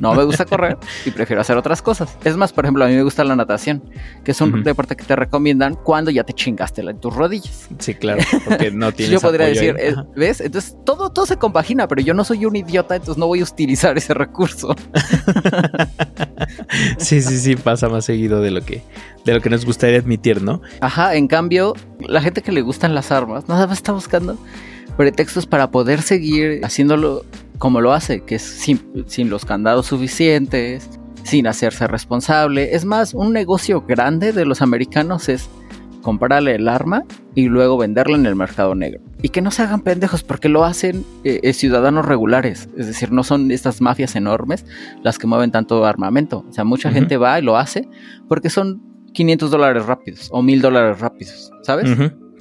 No me gusta correr y prefiero hacer otras cosas. Es más, por ejemplo, a mí me gusta la natación, que es un deporte que te recomiendan cuando ya te chingaste en tus rodillas. Sí, claro, porque no tienes. yo podría decir, eh, ¿ves? Entonces todo, todo se compagina, pero yo no soy un idiota, entonces no voy a utilizar ese recurso. sí, sí, sí, pasa más seguido de lo que, de lo que nos gustaría admitir, ¿no? Ajá, en cambio, la gente que le gustan las armas, nada más está buscando pretextos para poder seguir haciéndolo como lo hace, que es sin, los candados suficientes, sin hacerse responsable. Es más, un negocio grande de los americanos es comprarle el arma y luego venderla en el mercado negro. Y que no se hagan pendejos porque lo hacen eh, eh, ciudadanos regulares. Es decir, no son estas mafias enormes las que mueven tanto armamento. O sea, mucha gente va y lo hace porque son 500 dólares rápidos o 1000 dólares rápidos, ¿sabes?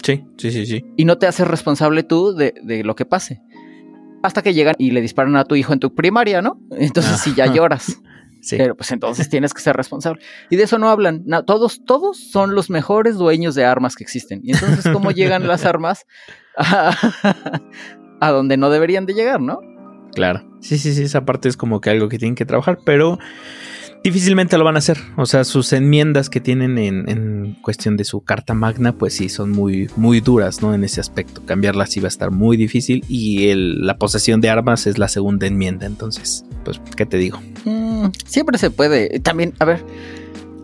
Sí, sí, sí, sí. Y no te haces responsable tú de, lo que pase. Hasta que llegan y le disparan a tu hijo en tu primaria, ¿no? Entonces sí ya lloras. Sí. Pero pues entonces tienes que ser responsable. Y de eso no hablan. todos, todos son los mejores dueños de armas que existen. Y entonces, ¿cómo llegan las armas a, a donde no deberían de llegar, no? Claro. Sí, sí, sí, esa parte es como que algo que tienen que trabajar, pero difícilmente lo van a hacer. O sea, sus enmiendas que tienen en, cuestión de su carta magna, pues sí, son muy, muy duras, ¿no? En ese aspecto. Cambiarlas sí va a estar muy difícil y la posesión de armas es la segunda enmienda. Entonces, pues, ¿qué te digo? Mm, siempre se puede. También, a ver,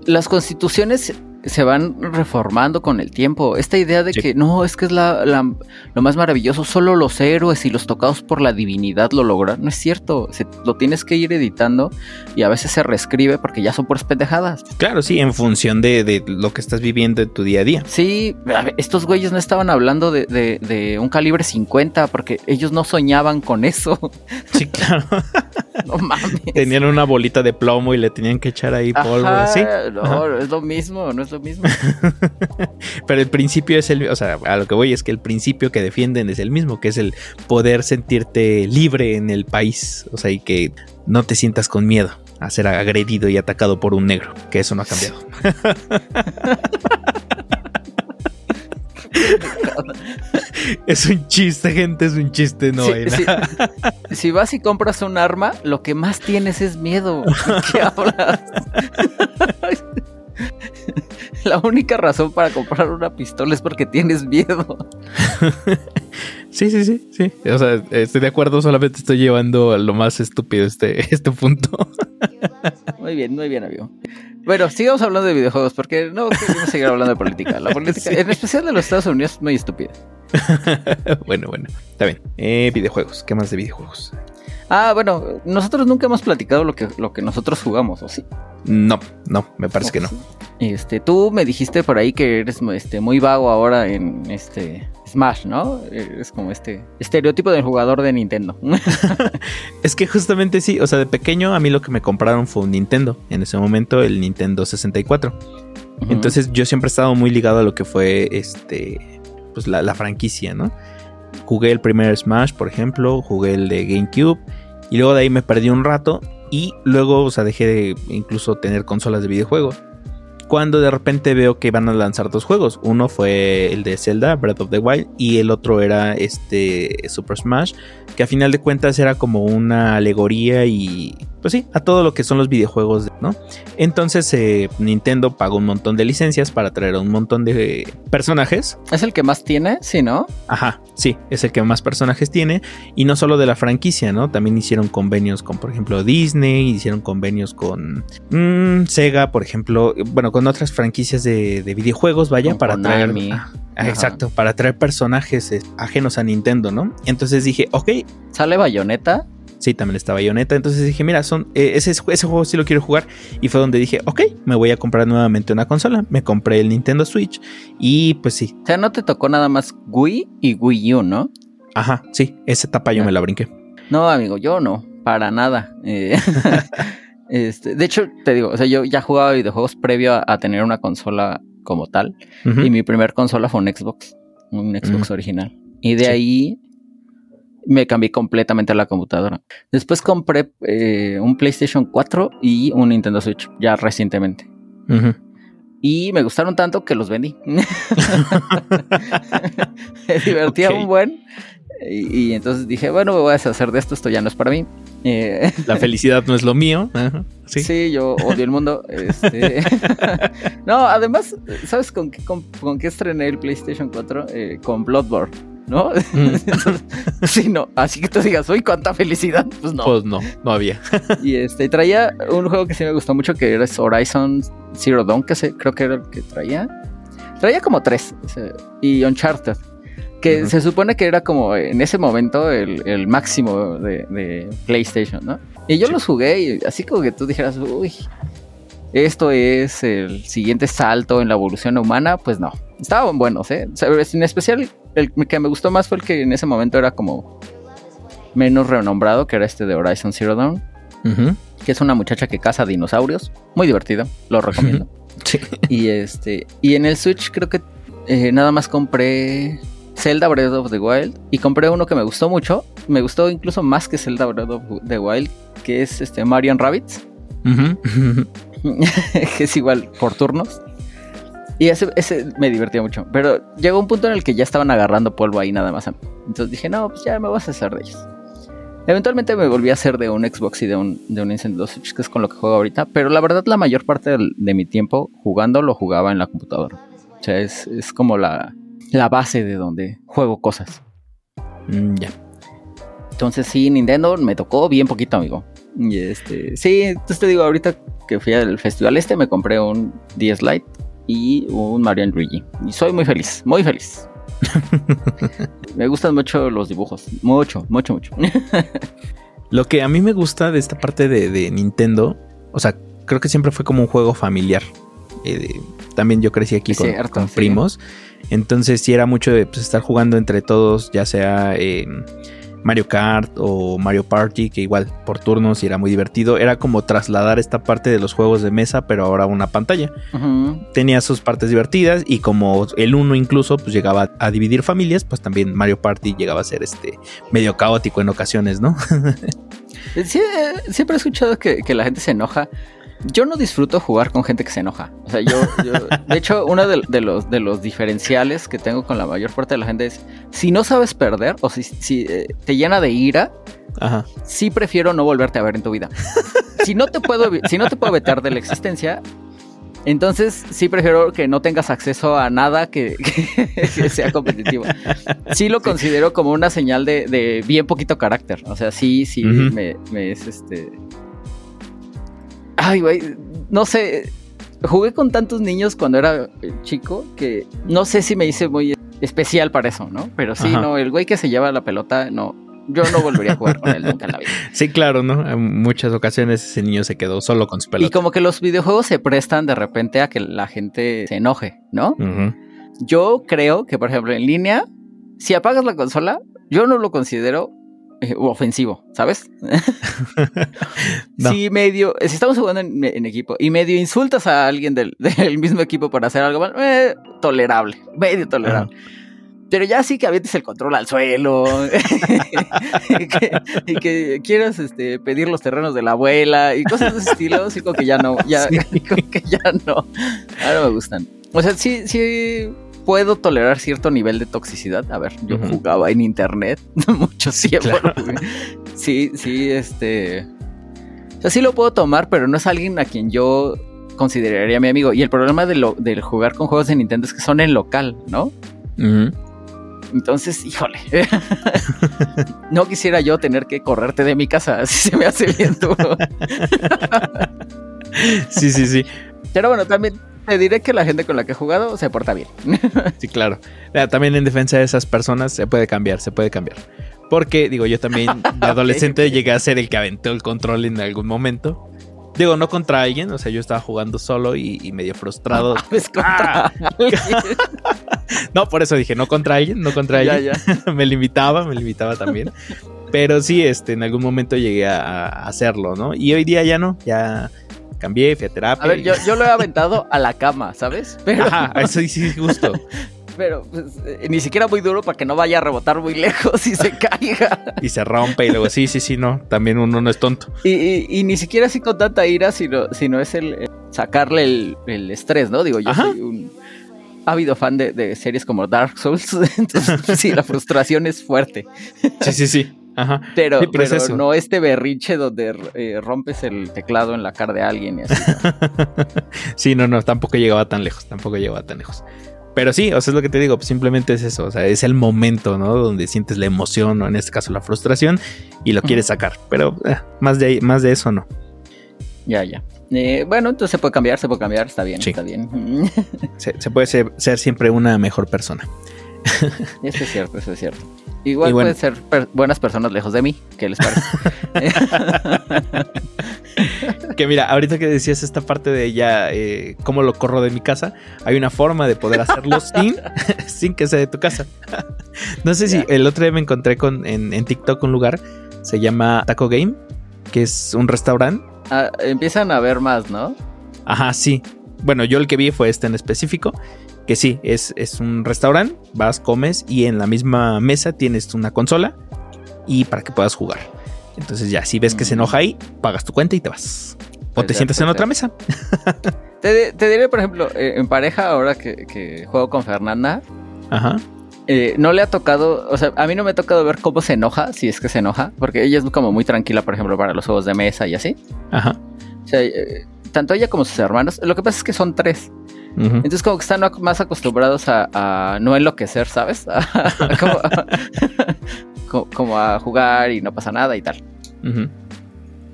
las constituciones se van reformando con el tiempo. Esta idea de que no, es que es la, lo más maravilloso, solo los héroes y los tocados por la divinidad lo logran. No es cierto, lo tienes que ir editando y a veces se reescribe porque ya son puras pendejadas. Claro, sí, en función de, lo que estás viviendo en tu día a día. Sí, estos güeyes no estaban hablando de, de un calibre 50 porque ellos no soñaban con eso. Sí, claro. no mames. Tenían una bolita de plomo y le tenían que echar ahí polvo. ¿sí? No, es lo mismo, no es lo mismo. Pero el principio es el, o sea, a lo que voy es que el principio que defienden es el mismo, que es el poder sentirte libre en el país, o sea, y que no te sientas con miedo a ser agredido y atacado por un negro, que eso no ha cambiado. es un chiste, gente, es un chiste, no Si vas y compras un arma, lo que más tienes es miedo. ¿Qué hablas? La única razón para comprar una pistola es porque tienes miedo. sí, sí, sí, sí. O sea, estoy de acuerdo, solamente estoy llevando a lo más estúpido este, este punto. muy bien, muy bien, amigo. Bueno, sigamos hablando de videojuegos, porque no queremos seguir hablando de política. La política, en especial de los Estados Unidos, es muy estúpida. bueno, bueno, está bien. Eh, videojuegos, ¿qué más de videojuegos? Ah, bueno, nosotros nunca hemos platicado lo que, lo que nosotros jugamos, ¿o sí? No, no, me parece que no. Este, tú me dijiste por ahí que eres este, muy vago ahora en este Smash, ¿no? Es como este estereotipo del jugador de Nintendo. es que justamente sí, o sea, de pequeño a mí lo que me compraron fue un Nintendo. En ese momento el Nintendo 64. Entonces yo siempre he estado muy ligado a lo que fue este, pues la, la franquicia, ¿no? Jugué el primer Smash, por ejemplo, jugué el de GameCube y luego de ahí me perdí un rato y luego, o sea, dejé de incluso tener consolas de videojuegos cuando de repente veo que van a lanzar dos juegos. Uno fue el de Zelda, Breath of the Wild, y el otro era este Super Smash, que a final de cuentas era como una alegoría y pues sí, a todo lo que son los videojuegos, ¿no? Entonces eh, Nintendo pagó un montón de licencias para traer a un montón de personajes. ¿Es el que más tiene? Sí, ¿no? Ajá, sí, es el que más personajes tiene. Y no solo de la franquicia, ¿no? También hicieron convenios con, por ejemplo, Disney, hicieron convenios con mm, Sega, por ejemplo, bueno, con otras franquicias de, videojuegos, vaya, para traer... Ah, exacto, para traer personajes eh, ajenos a Nintendo, ¿no? Entonces dije, ok. ¿Sale Bayonetta? Sí, también estaba Bayonetta. Entonces dije, mira, son, eh, ese, ese juego sí lo quiero jugar. Y fue donde dije, ok, me voy a comprar nuevamente una consola. Me compré el Nintendo Switch. Y pues sí. O sea, no te tocó nada más Wii y Wii U, ¿no? Ajá, sí, esa etapa yo ah. me la brinqué. No, amigo, yo no, para nada. Eh, este, de hecho, te digo, o sea, yo ya jugaba videojuegos previo a, tener una consola como tal. Y mi primer consola fue un Xbox, un Xbox original. Y de ahí me cambié completamente a la computadora. Después compré eh, un PlayStation 4 y un Nintendo Switch ya recientemente. Y me gustaron tanto que los vendí. me divertía un buen. Y, entonces dije, bueno, me voy a deshacer de esto, esto ya no es para mí. Eh, la felicidad no es lo mío. ¿Sí? yo odio el mundo. Este, no, además, ¿sabes con qué, con, qué estrené el PlayStation 4? Eh, con Bloodborne. ¿no? Mm. sí, no. Así que tú digas, uy, cuánta felicidad. Pues no. Pues no, no había. y este, traía un juego que sí me gustó mucho, que era Horizon Zero Dawn, que creo que era el que traía. Traía como tres. y Uncharted. Que se supone que era como en ese momento el, máximo de, PlayStation, ¿no? Y yo los jugué y así como que tú dijeras, uy, esto es el siguiente salto en la evolución humana, pues no. Estaban buenos, ¿eh? en especial el que me gustó más fue el que en ese momento era como menos renombrado, que era este de Horizon Zero Dawn. Que es una muchacha que caza dinosaurios. Muy divertido, lo recomiendo. sí. Y este. Y en el Switch creo que eh, nada más compré Zelda Breath of the Wild. Y compré uno que me gustó mucho. Me gustó incluso más que Zelda Breath of the Wild. Que es este Marion Rabbits. que es igual por turnos. Y ese, me divertía mucho. Pero llegó un punto en el que ya estaban agarrando polvo ahí nada más. Entonces dije, no, pues ya me voy a hacer de ellos. Eventualmente me volví a hacer de un Xbox y de un, de un Nintendo Switch, que es con lo que juego ahorita. Pero la verdad, la mayor parte de, mi tiempo jugando lo jugaba en la computadora. O sea, es, como la, la, base de donde juego cosas. Mm, ya. Entonces sí, Nintendo me tocó bien poquito, amigo. Y este, sí, entonces te digo, ahorita que fui al festival este, me compré un DS Lite y un Mario Luigi. Y soy muy feliz, muy feliz. me gustan mucho los dibujos, mucho, mucho, mucho. Lo que a mí me gusta de esta parte de, Nintendo, o sea, creo que siempre fue como un juego familiar. Eh, también yo crecí aquí con, primos. Entonces sí era mucho de pues, estar jugando entre todos, ya sea Mario Kart o Mario Party, que igual por turnos y era muy divertido. Era como trasladar esta parte de los juegos de mesa, pero ahora una pantalla. Tenía sus partes divertidas y como el uno incluso pues llegaba a dividir familias, pues también Mario Party llegaba a ser este medio caótico en ocasiones, ¿no? sí, eh, siempre he escuchado que, que la gente se enoja yo no disfruto jugar con gente que se enoja. O sea, yo, de hecho, uno de, los, de los diferenciales que tengo con la mayor parte de la gente es, si no sabes perder o si, si eh, te llena de ira, sí prefiero no volverte a ver en tu vida. si no te puedo, si no te puedo vetar de la existencia, entonces sí prefiero que no tengas acceso a nada que, sea competitivo. Sí lo considero como una señal de, bien poquito carácter. O sea, sí, sí, me, me es este Ay, güey, no sé. Jugué con tantos niños cuando era chico que no sé si me hice muy especial para eso, ¿no? Pero sí, no, el güey que se lleva la pelota, no. Yo no volvería a jugar con él nunca en la vida. Sí, claro, ¿no? En muchas ocasiones ese niño se quedó solo con su pelota. Y como que los videojuegos se prestan de repente a que la gente se enoje, ¿no? Yo creo que, por ejemplo, en línea, si apagas la consola, yo no lo considero eh, ofensivo, ¿sabes? Si medio, si estamos jugando en, equipo y medio insultas a alguien del, mismo equipo por hacer algo mal, eh, tolerable, medio tolerable. Pero ya sí que avientes el control al suelo y, que, quieras este, pedir los terrenos de la abuela y cosas de ese estilo, sí como que ya no, ya, que ya no, ahora me gustan. O sea, sí, sí puedo tolerar cierto nivel de toxicidad. A ver, yo jugaba en internet mucho tiempo. Sí, sí, este. O sea, sí lo puedo tomar, pero no es alguien a quien yo consideraría mi amigo. Y el problema de lo, jugar con juegos de Nintendo es que son en local, ¿no? Entonces, híjole. no quisiera yo tener que correrte de mi casa, así se me hace bien duro. sí, sí, sí. Pero bueno, también te diré que la gente con la que he jugado se porta bien. sí, claro. También en defensa de esas personas se puede cambiar, se puede cambiar. Porque, digo, yo también de adolescente llegué a ser el que aventó el control en algún momento. Digo, no contra alguien, o sea, yo estaba jugando solo y, medio frustrado. Ah, no, por eso dije, no contra alguien, no contra alguien. me limitaba, me limitaba también. Pero sí, este, en algún momento llegué a hacerlo, ¿no? Y hoy día ya no, ya cambié, fui a terapia. A ver, yo, yo, lo he aventado a la cama, ¿sabes? Pero... Ajá, eso sí, justo. Pero pues, eh, ni siquiera muy duro para que no vaya a rebotar muy lejos y se caiga. Y se rompe y luego, sí, sí, sí, no. También uno no es tonto. Y, ni siquiera así con tanta ira, sino, sino es el, sacarle el, estrés, ¿no? Digo, yo soy un ávido fan de, de, series como Dark Souls. Entonces, sí, la frustración es fuerte. Sí, sí, sí. Ajá. Pero, no este berrinche donde eh, rompes el teclado en la cara de alguien y así. sí, no, no, tampoco llegaba tan lejos, tampoco llegaba tan lejos. Pero sí, o sea, es lo que te digo, pues simplemente es eso, o sea, es el momento, ¿no? Donde sientes la emoción o en este caso la frustración y lo quieres sacar, pero eh, más, de, más de eso no. Ya, ya. Eh, bueno, entonces se puede cambiar, se puede cambiar, está bien, está bien. se, puede ser siempre una mejor persona. Eso es cierto, eso es cierto. Igual pueden ser buenas personas lejos de mí, ¿qué les parece? que mira, ahorita que decías esta parte de ya eh, cómo lo corro de mi casa, hay una forma de poder hacerlo sin, sin que sea de tu casa. no sé si el otro día me encontré con en, en, TikTok un lugar, se llama Taco Game, que es un restaurante. Ah, empiezan a ver más, ¿no? Ajá, sí. Bueno, yo el que vi fue este en específico que sí, es, es un restaurante, vas, comes y en la misma mesa tienes una consola y para que puedas jugar. Entonces ya, si ves que se enoja ahí, pagas tu cuenta y te vas. O te sientas en otra mesa. te, diré, por ejemplo, eh, en pareja, ahora que, juego con Fernanda, Ajá. Eh, no le ha tocado, o sea, a mí no me ha tocado ver cómo se enoja, si es que se enoja, porque ella es como muy tranquila, por ejemplo, para los juegos de mesa y así. Ajá. O sea, eh, tanto ella como sus hermanos, lo que pasa es que son tres. Entonces como que están más acostumbrados a, no enloquecer, ¿sabes? como, a jugar y no pasa nada y tal.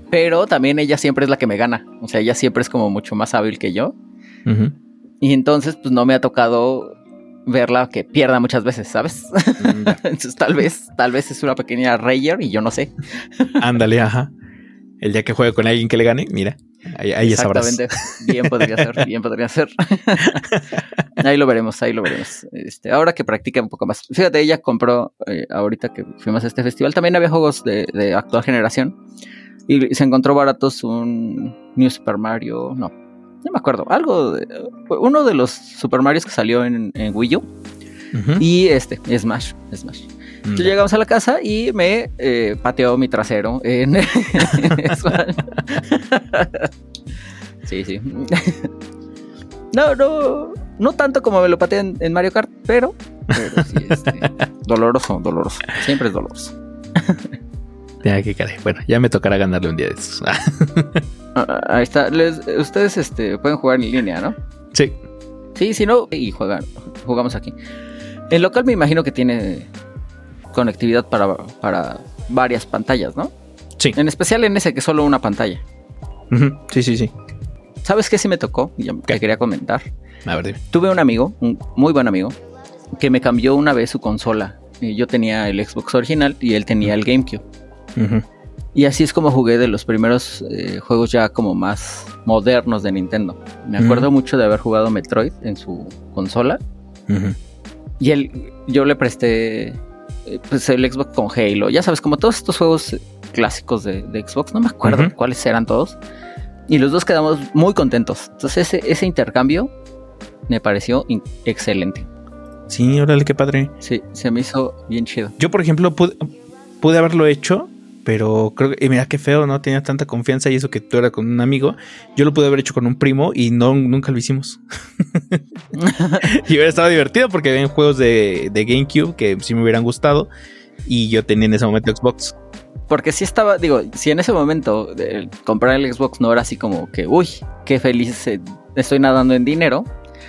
Pero también ella siempre es la que me gana. O sea, ella siempre es como mucho más hábil que yo. Y entonces, pues no me ha tocado verla que pierda muchas veces, ¿sabes? Mm, entonces, tal vez, tal vez es una pequeña Rayer y yo no sé. Ándale, ajá. El día que juegue con alguien que le gane, mira, ahí, ahí sabrás. Exactamente. Bien podría ser, bien podría ser. ahí lo veremos, ahí lo veremos. Este, ahora que practica un poco más. Fíjate, ella compró, eh, ahorita que fuimos a este festival, también había juegos de, de actual generación. Y se encontró baratos un New Super Mario, no, no me acuerdo, algo de, uno de los Super Marios que salió en, en Wii U y este, Smash, Smash. Mm, llegamos a la casa y me eh, pateó mi trasero en, sí, sí. no, no, no tanto como me lo pateé en, Mario Kart, pero, pero sí, este, doloroso, doloroso. Siempre es doloroso. Ya, qué caray. Bueno, ya me tocará ganarle un día de estos. Ah, Ahí está. Les- ustedes este, pueden jugar en línea, ¿no? sí. Sí, si no, y juegan, jugamos aquí. El local me imagino que tiene conectividad para, para varias pantallas, ¿no? Sí. En especial en ese que es solo una pantalla. Sí, sí, sí. ¿Sabes qué sí me tocó? Ya te quería comentar. A ver, dime. Tuve un amigo, un muy buen amigo, que me cambió una vez su consola. Y yo tenía el Xbox original y él tenía el GameCube. Ujú. Y así es como jugué de los primeros eh, juegos ya como más modernos de Nintendo. Me acuerdo mucho de haber jugado Metroid en su consola. Y él, yo le presté eh, pues el Xbox con Halo. Ya sabes, como todos estos juegos eh, clásicos de, de Xbox, no me acuerdo cuáles eran todos. Y los dos quedamos muy contentos. Entonces ese, ese intercambio me pareció excelente. Sí, órale, qué padre. Sí, se me hizo bien chido. Yo, por ejemplo, pude, pude haberlo hecho, pero creo que, y mira qué feo, no tenía tanta confianza y eso que tú era con un amigo. Yo lo pude haber hecho con un primo y no, nunca lo hicimos. y hubiera estado divertido porque había juegos de, de GameCube que sí me hubieran gustado y yo tenía en ese momento Xbox. Porque si estaba, digo, si en ese momento comprar el Xbox no era así como que, uy, qué feliz eh, estoy nadando en dinero.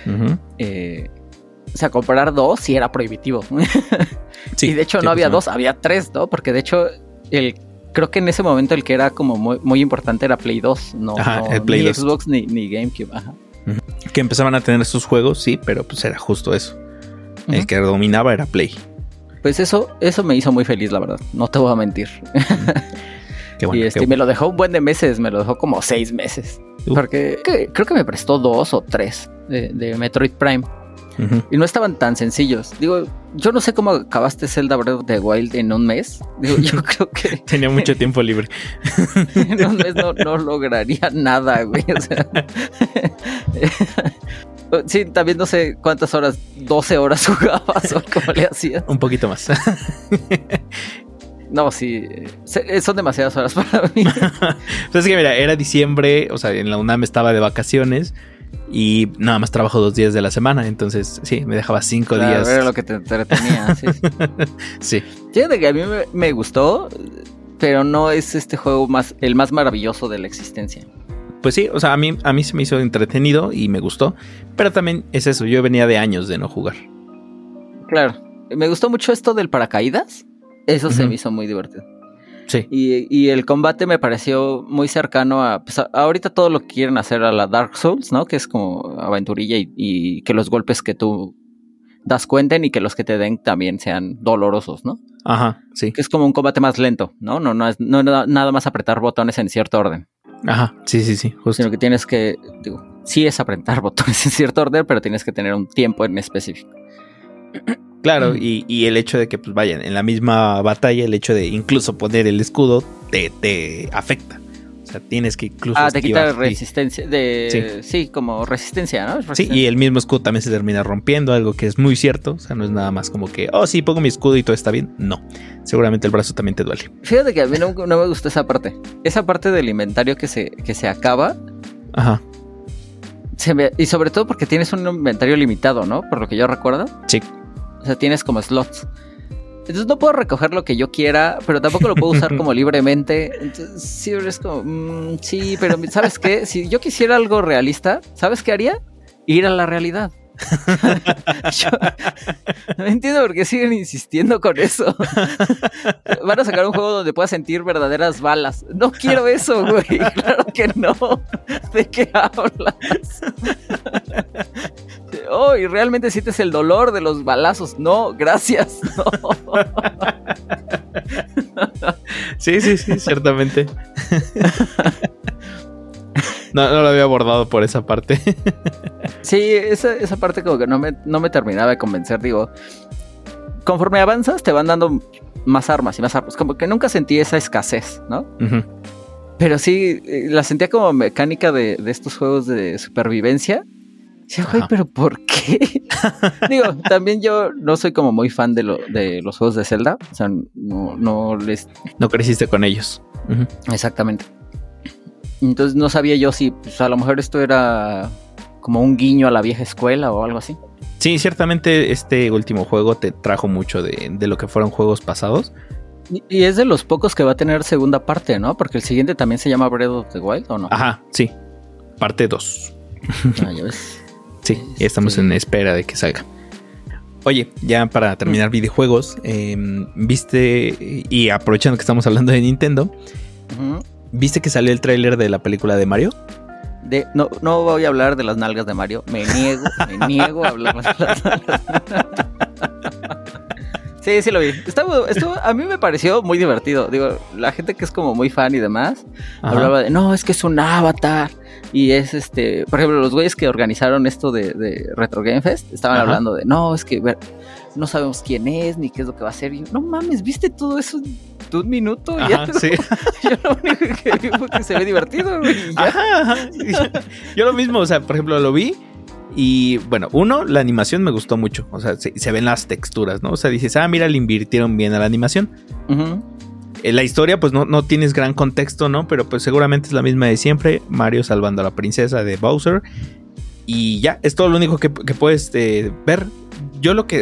Ujú. eh, o sea, comprar dos sí era prohibitivo. Sí, y de hecho sí, no había dos, había tres, ¿no? Porque de hecho, el, creo que en ese momento el que era como muy, muy importante era Play 2, no, Ajá, no, el Play ni 2. Xbox ni, ni GameCube. Ajá. Que empezaban a tener sus juegos, sí, pero pues era justo eso. El que dominaba era Play. Pues eso, eso me hizo muy feliz, la verdad. No te voy a mentir. Qué bueno. y este, qué me lo dejó un buen de meses, me lo dejó como seis meses. Porque que- creo que me prestó dos o tres de, de Metroid Prime. Y no estaban tan sencillos. Digo, yo no sé cómo acabaste Zelda Breath of the Wild en un mes. Digo, yo creo que Tenía mucho tiempo libre. en un mes no, no lograría nada, güey. O sea, sí, también no sé cuántas horas, 12 horas jugabas o cómo le hacías. Un poquito más. No, sí, se- son demasiadas horas para mí. Pues es que mira, era diciembre, o sea, en la UNAM estaba de vacaciones y nada más trabajo dos días de la semana, entonces sí, me dejaba cinco Claro, días. Era lo que te entretenía. Sí, sí. Sí, Fíjate que a mí me, me gustó, pero no es este juego más el más maravilloso de la existencia. pues sí, o sea, a mí, a mí se me hizo entretenido y me gustó, pero también es eso, yo venía de años de no jugar. Claro, me gustó mucho esto del paracaídas. Eso se me hizo muy divertido. Sí, Y, y el combate me pareció muy cercano a, pues, a- Ahorita todo lo que quieren hacer a la Dark Souls, ¿no? Que es como aventurilla y, y que los golpes que tú das cuenten y que los que te den también sean dolorosos, ¿no? ajá, sí, Que es como un combate más lento, ¿no? No, no es no, nada más apretar botones en cierto orden. ajá, sí, sí, sí, justo. Sino que tienes que. Digo, sí es apretar botones en cierto orden, pero tienes que tener un tiempo en específico. Claro, y, y el hecho de que, pues vayan, en la misma batalla, el hecho de incluso poner el escudo te, te afecta. O sea, tienes que incluso. Ah, te quita sí. resistencia. De, sí. como resistencia, ¿no? Sí, y el mismo escudo también se termina rompiendo, algo que es muy cierto. O sea, no es nada más como que, oh, sí, pongo mi escudo y todo está bien. No, seguramente el brazo también te duele. Fíjate que a mí no, no me gustó esa parte. Esa parte del inventario que se, que se acaba. Ajá, se me- y sobre todo porque tienes un inventario limitado, ¿no? Por lo que yo recuerdo. sí. O sea, tienes como slots. Entonces no puedo recoger lo que yo quiera, pero tampoco lo puedo usar como libremente. Entonces sí, es como, mm, sí, pero ¿sabes qué? Si yo quisiera algo realista, ¿sabes qué haría? Ir a la realidad. Yo- no entiendo por qué siguen insistiendo con eso. Van a sacar un juego donde puedas sentir verdaderas balas. No quiero eso, güey. Claro que no. ¿De qué hablas? oh, y realmente sientes el dolor de los balazos. No, gracias. No. Sí, sí, sí, ciertamente. No, no lo había abordado por esa parte. Sí, esa, esa parte como que no me, no me terminaba de convencer. Digo, conforme avanzas te van dando más armas y más armas. Como que nunca sentí esa escasez, ¿no? Pero sí, eh, la sentía como mecánica de, de estos juegos de supervivencia. Sí, güey, pero ¿por qué? Digo, también yo no soy como muy fan de, lo, de los juegos de Zelda. O sea, no, no les... No creciste con ellos. Exactamente. Entonces no sabía yo si pues, a lo mejor esto era como un guiño a la vieja escuela o algo así. Sí, ciertamente este último juego te trajo mucho de, de lo que fueron juegos pasados. Y, y es de los pocos que va a tener segunda parte, ¿no? Porque el siguiente también se llama Breath of the Wild, ¿o no? Ajá, sí. Parte 2. Ah, ya ves. Sí, ya estamos Este- en espera de que salga. Oye, ya para terminar videojuegos, eh, viste, y aprovechando que estamos hablando de Nintendo, Ujú. ¿Viste que salió el tráiler de la película de Mario? De, no, no voy a hablar de las nalgas de Mario. Me niego, me niego a hablar de las nalgas. Sí, sí lo vi. Estuvo, estuvo- a mí me pareció muy divertido. Digo, la gente que es como muy fan y demás, Ajá. hablaba de, no, es que es un avatar. Y es este, por ejemplo, los güeyes que organizaron esto de, de Retro Game Fest estaban Ajá. hablando de, no, es que ver, no sabemos quién es ni qué es lo que va a hacer. Y yo, no mames, ¿viste todo eso en un minuto? Ajá, ya, sí. yo lo único que vi fue que se ve divertido, güey. y ya. Ajá, ajá. Yo lo mismo, o sea, por ejemplo, lo vi y bueno, uno, la animación me gustó mucho, o sea, se, se ven las texturas, ¿no? O sea, dices, ah, mira, le invirtieron bien a la animación. Eh, la historia, pues no, no tienes gran contexto, ¿no? Pero pues seguramente es la misma de siempre, Mario salvando a la princesa de Bowser. Y ya, es todo lo único que, que puedes eh, ver. Yo lo que...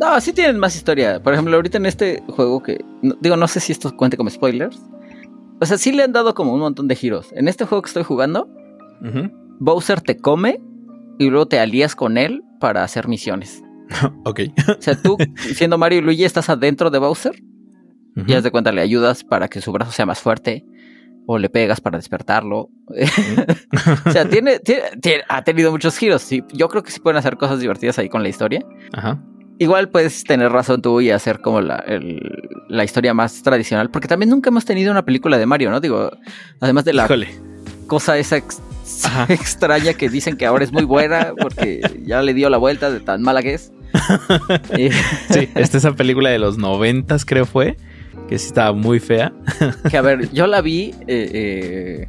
No, sí tienen más historia. Por ejemplo, ahorita en este juego que. no- digo, no sé si esto cuente como spoilers. O sea, sí le han dado como un montón de giros. En este juego que estoy jugando. Bowser te come y luego te alías con él para hacer misiones. ok. O sea, tú, siendo Mario y Luigi, estás adentro de Bowser y haz de cuenta, le ayudas para que su brazo sea más fuerte o le pegas para despertarlo. o sea, tiene, tiene- tiene- ha tenido muchos giros. Sí, yo creo que sí pueden hacer cosas divertidas ahí con la historia. Ajá. Igual puedes tener razón tú y hacer como la, el- la historia más tradicional, porque también nunca hemos tenido una película de Mario, ¿no? Digo, además de la Híjole. cosa esa ex- extraña que dicen que ahora es muy buena porque ya le dio la vuelta de tan mala que es. Sí, esta es esa película de los noventas, creo fue. Que sí estaba muy fea. que a ver, yo la vi eh, eh,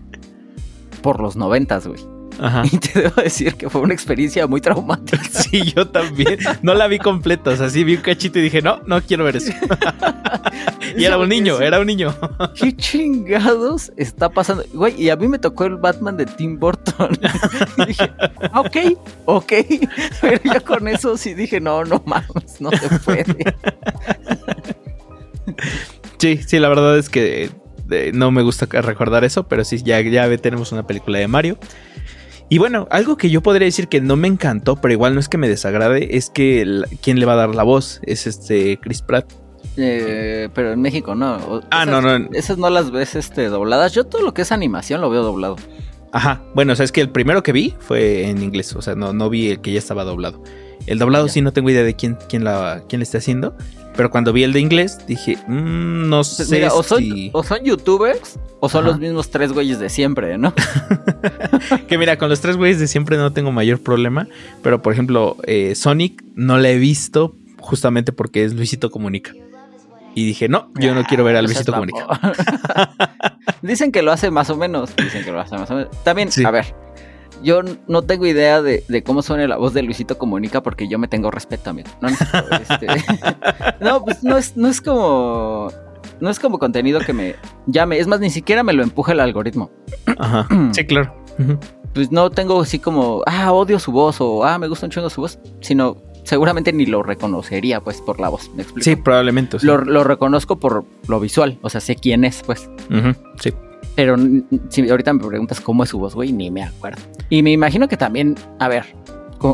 por los noventas, güey. Ajá. Y te debo decir que fue una experiencia muy traumática. Sí, yo también. No la vi completa. O sea, sí vi un cachito y dije, no, no quiero ver eso. y era un niño, era un niño. ¿Qué chingados está pasando? Güey, y a mí me tocó el Batman de Tim Burton. y dije, ah, ok, ok. Pero yo con eso sí dije, no, no mames, no se puede. Sí, sí, la verdad es que eh, no me gusta recordar eso, pero sí, ya, ya tenemos una película de Mario. Y bueno, algo que yo podría decir que no me encantó, pero igual no es que me desagrade, es que el- quien le va a dar la voz es este Chris Pratt. Eh, pero en México no. O- Ah, esas- no, no. Esas no las ves este, dobladas. Yo todo lo que es animación lo veo doblado. Ajá, bueno, o sea, es que el primero que vi fue en inglés, o sea, no, no vi el que ya estaba doblado. El doblado Ya. sí no tengo idea de quién, quién, la, quién le está haciendo, pero cuando vi el de inglés dije, "Mm, no sé Mira, o son, si... o son youtubers o son Ajá. los mismos tres güeyes de siempre, ¿no? Que mira, con los tres güeyes de siempre no tengo mayor problema. Pero por ejemplo, eh, Sonic no la he visto justamente porque es Luisito Comunica. Y dije, no, yo no quiero ver a Luisito Comunica. Dicen que lo hace más o menos. Dicen que lo hace más o menos. También, Sí. a ver. Yo no tengo idea de, de cómo suena la voz de Luisito Comunica porque yo me tengo respeto, amigo. No, necesito, este, no, pues no es, no es como. No es como contenido que me llame. Es más, ni siquiera me lo empuja el algoritmo. Ajá. Sí, claro. Pues no tengo así como, ah, odio su voz o ah, me gusta un chingo su voz. Sino seguramente ni lo reconocería, pues, por la voz. ¿Me explico? Sí, probablemente. Lo, lo reconozco por lo visual. O sea, sé quién es, pues. Sí. Pero si ahorita me preguntas cómo es su voz, güey, ni me acuerdo. Y me imagino que también, a ver,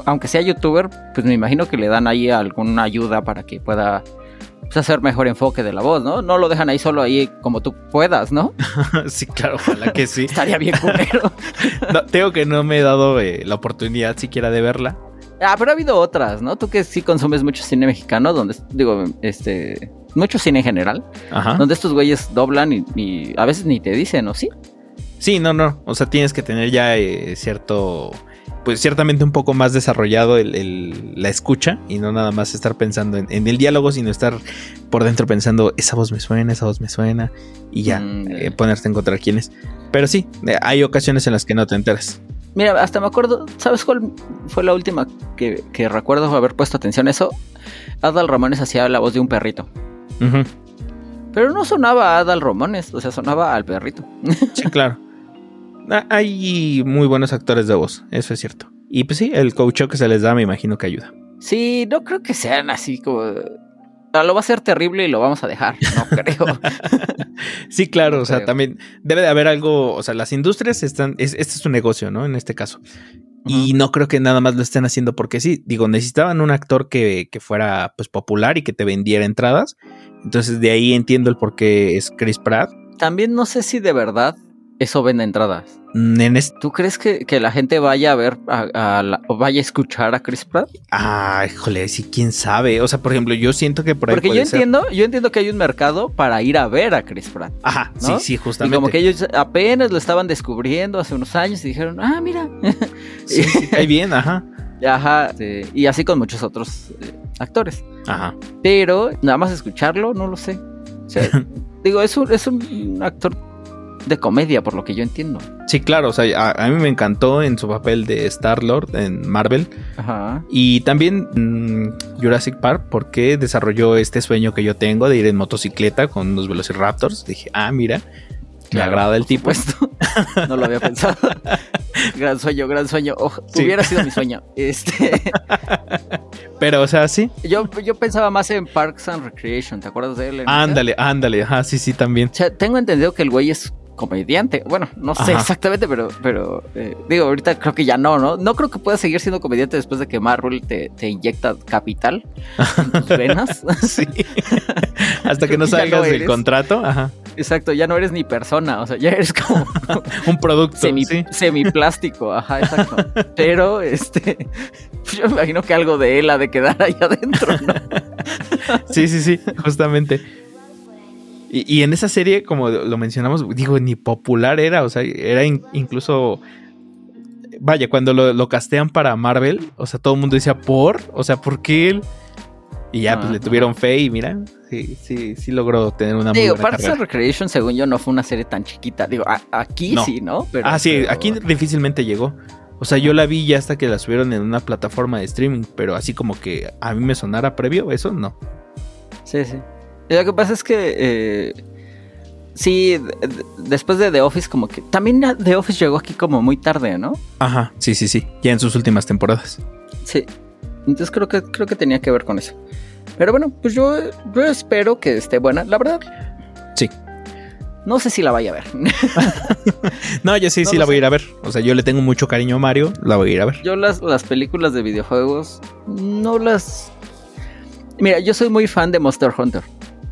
aunque sea youtuber, pues me imagino que le dan ahí alguna ayuda para que pueda pues, hacer mejor enfoque de la voz, ¿no? No lo dejan ahí solo ahí como tú puedas, ¿no? sí, claro, ojalá que sí. Estaría bien culero. No, tengo que no me he dado eh, la oportunidad siquiera de verla. Ah, pero ha habido otras, ¿no? Tú que sí consumes mucho cine mexicano, donde, digo, este, mucho cine en general, Ajá. donde estos güeyes doblan y, y a veces ni te dicen, ¿o sí? Sí, no, no. O sea, tienes que tener ya eh, cierto. Pues ciertamente un poco más desarrollado el, el- la escucha y no nada más estar pensando en, en el diálogo, sino estar por dentro pensando, esa voz me suena, esa voz me suena, y ya Mm, eh, ponerte a encontrar quién es. Pero sí, eh, hay ocasiones en las que no te enteras. Mira, hasta me acuerdo, ¿sabes cuál fue la última que, que recuerdo haber puesto atención a eso? Adal Ramones hacía la voz de un perrito. Pero no sonaba a Adal Ramones, o sea, sonaba al perrito. Sí, claro. Ah, Hay muy buenos actores de voz, eso es cierto. Y pues sí, el coach que se les da me imagino que ayuda. Sí, no creo que sean así como... Ah, lo va a ser terrible y lo vamos a dejar, no creo. Sí, claro, No o sea, creo. también debe de haber algo, o sea, las industrias están, es, este es su negocio, ¿no? En este caso. Y no creo que nada más lo estén haciendo porque sí, digo, necesitaban un actor que, que fuera pues popular y que te vendiera entradas. Entonces de ahí entiendo el por qué es Chris Pratt. También no sé si de verdad eso vende entradas. Mm, En este, ¿Tú crees que, que la gente vaya a ver a, a la- o vaya a escuchar a Chris Pratt? ah, híjole, sí, quién sabe. O sea, por ejemplo, yo siento que por ahí Porque yo ser- entiendo, yo entiendo que hay un mercado para ir a ver a Chris Pratt. Ajá, ¿no? sí, sí, Y justamente. como que ellos apenas lo estaban descubriendo hace unos años y dijeron, ah, mira. Sí, sí, cae bien, ajá. Ajá. y así con muchos otros eh, actores. Ajá. Pero nada más escucharlo, no lo sé. O sea, digo, es un, es un actor de comedia, por lo que yo entiendo. Sí, claro, o sea, a, a mí me encantó en su papel de Star-Lord en Marvel. Ajá. Y también mm, Jurassic Park, porque desarrolló este sueño que yo tengo de ir en motocicleta con unos Velociraptors. Dije, ah, mira, me Claro, agrada el tipo. Puesto. no lo había pensado. gran sueño, gran sueño. Sí. Hubiera sido mi sueño. Este, Pero, o sea, sí. yo, yo pensaba más en Parks and Recreation. ¿Te acuerdas de él? Ándale, ándale. Ajá, sí, sí, también. O sea, tengo entendido que el güey es comediante. Bueno, no sé Ajá. exactamente, pero, pero eh, digo, ahorita creo que ya no, ¿no? No creo que pueda seguir siendo comediante después de que Marvel te, te inyecta capital en tus venas. Sí. Hasta que no salgas no del contrato. Ajá. Exacto, ya no eres ni persona, o sea, ya eres como Un producto. semi, sí. semiplástico, ajá, exacto. Pero, este, pues yo me imagino que algo de él ha de quedar ahí adentro, ¿no? Sí, sí, sí, justamente. Y, y en esa serie, como lo mencionamos, digo, ni popular era, o sea, era in- incluso... Vaya, cuando lo, lo castean para Marvel, o sea, todo el mundo decía, ¿por? O sea, ¿por qué él? Y ya, pues le tuvieron fe y mira, sí, sí, sí logró tener una muy Digo, buena Parks carrera. and Recreation, según yo, no fue una serie tan chiquita. Digo, a- aquí No. sí, ¿no? Pero, Ah, sí, pero- aquí difícilmente llegó. O sea, yo la vi ya hasta que la subieron en una plataforma de streaming, pero así como que a mí me sonara previo, eso no. Sí, sí. Lo que pasa es que. eh, sí, después de The Office, como que. También The Office llegó aquí como muy tarde, ¿no? Ajá, sí, sí, sí, ya en sus últimas temporadas. Sí. Entonces creo que, creo que tenía que ver con eso. Pero bueno, pues yo, yo espero que esté buena. La verdad. Sí. No sé si la vaya a ver. No, yo sí, No sí la voy a ir a ver. O sea, yo le tengo mucho cariño a Mario, la voy a ir a ver. Yo las, las películas de videojuegos no las... Mira, yo soy muy fan de Monster Hunter.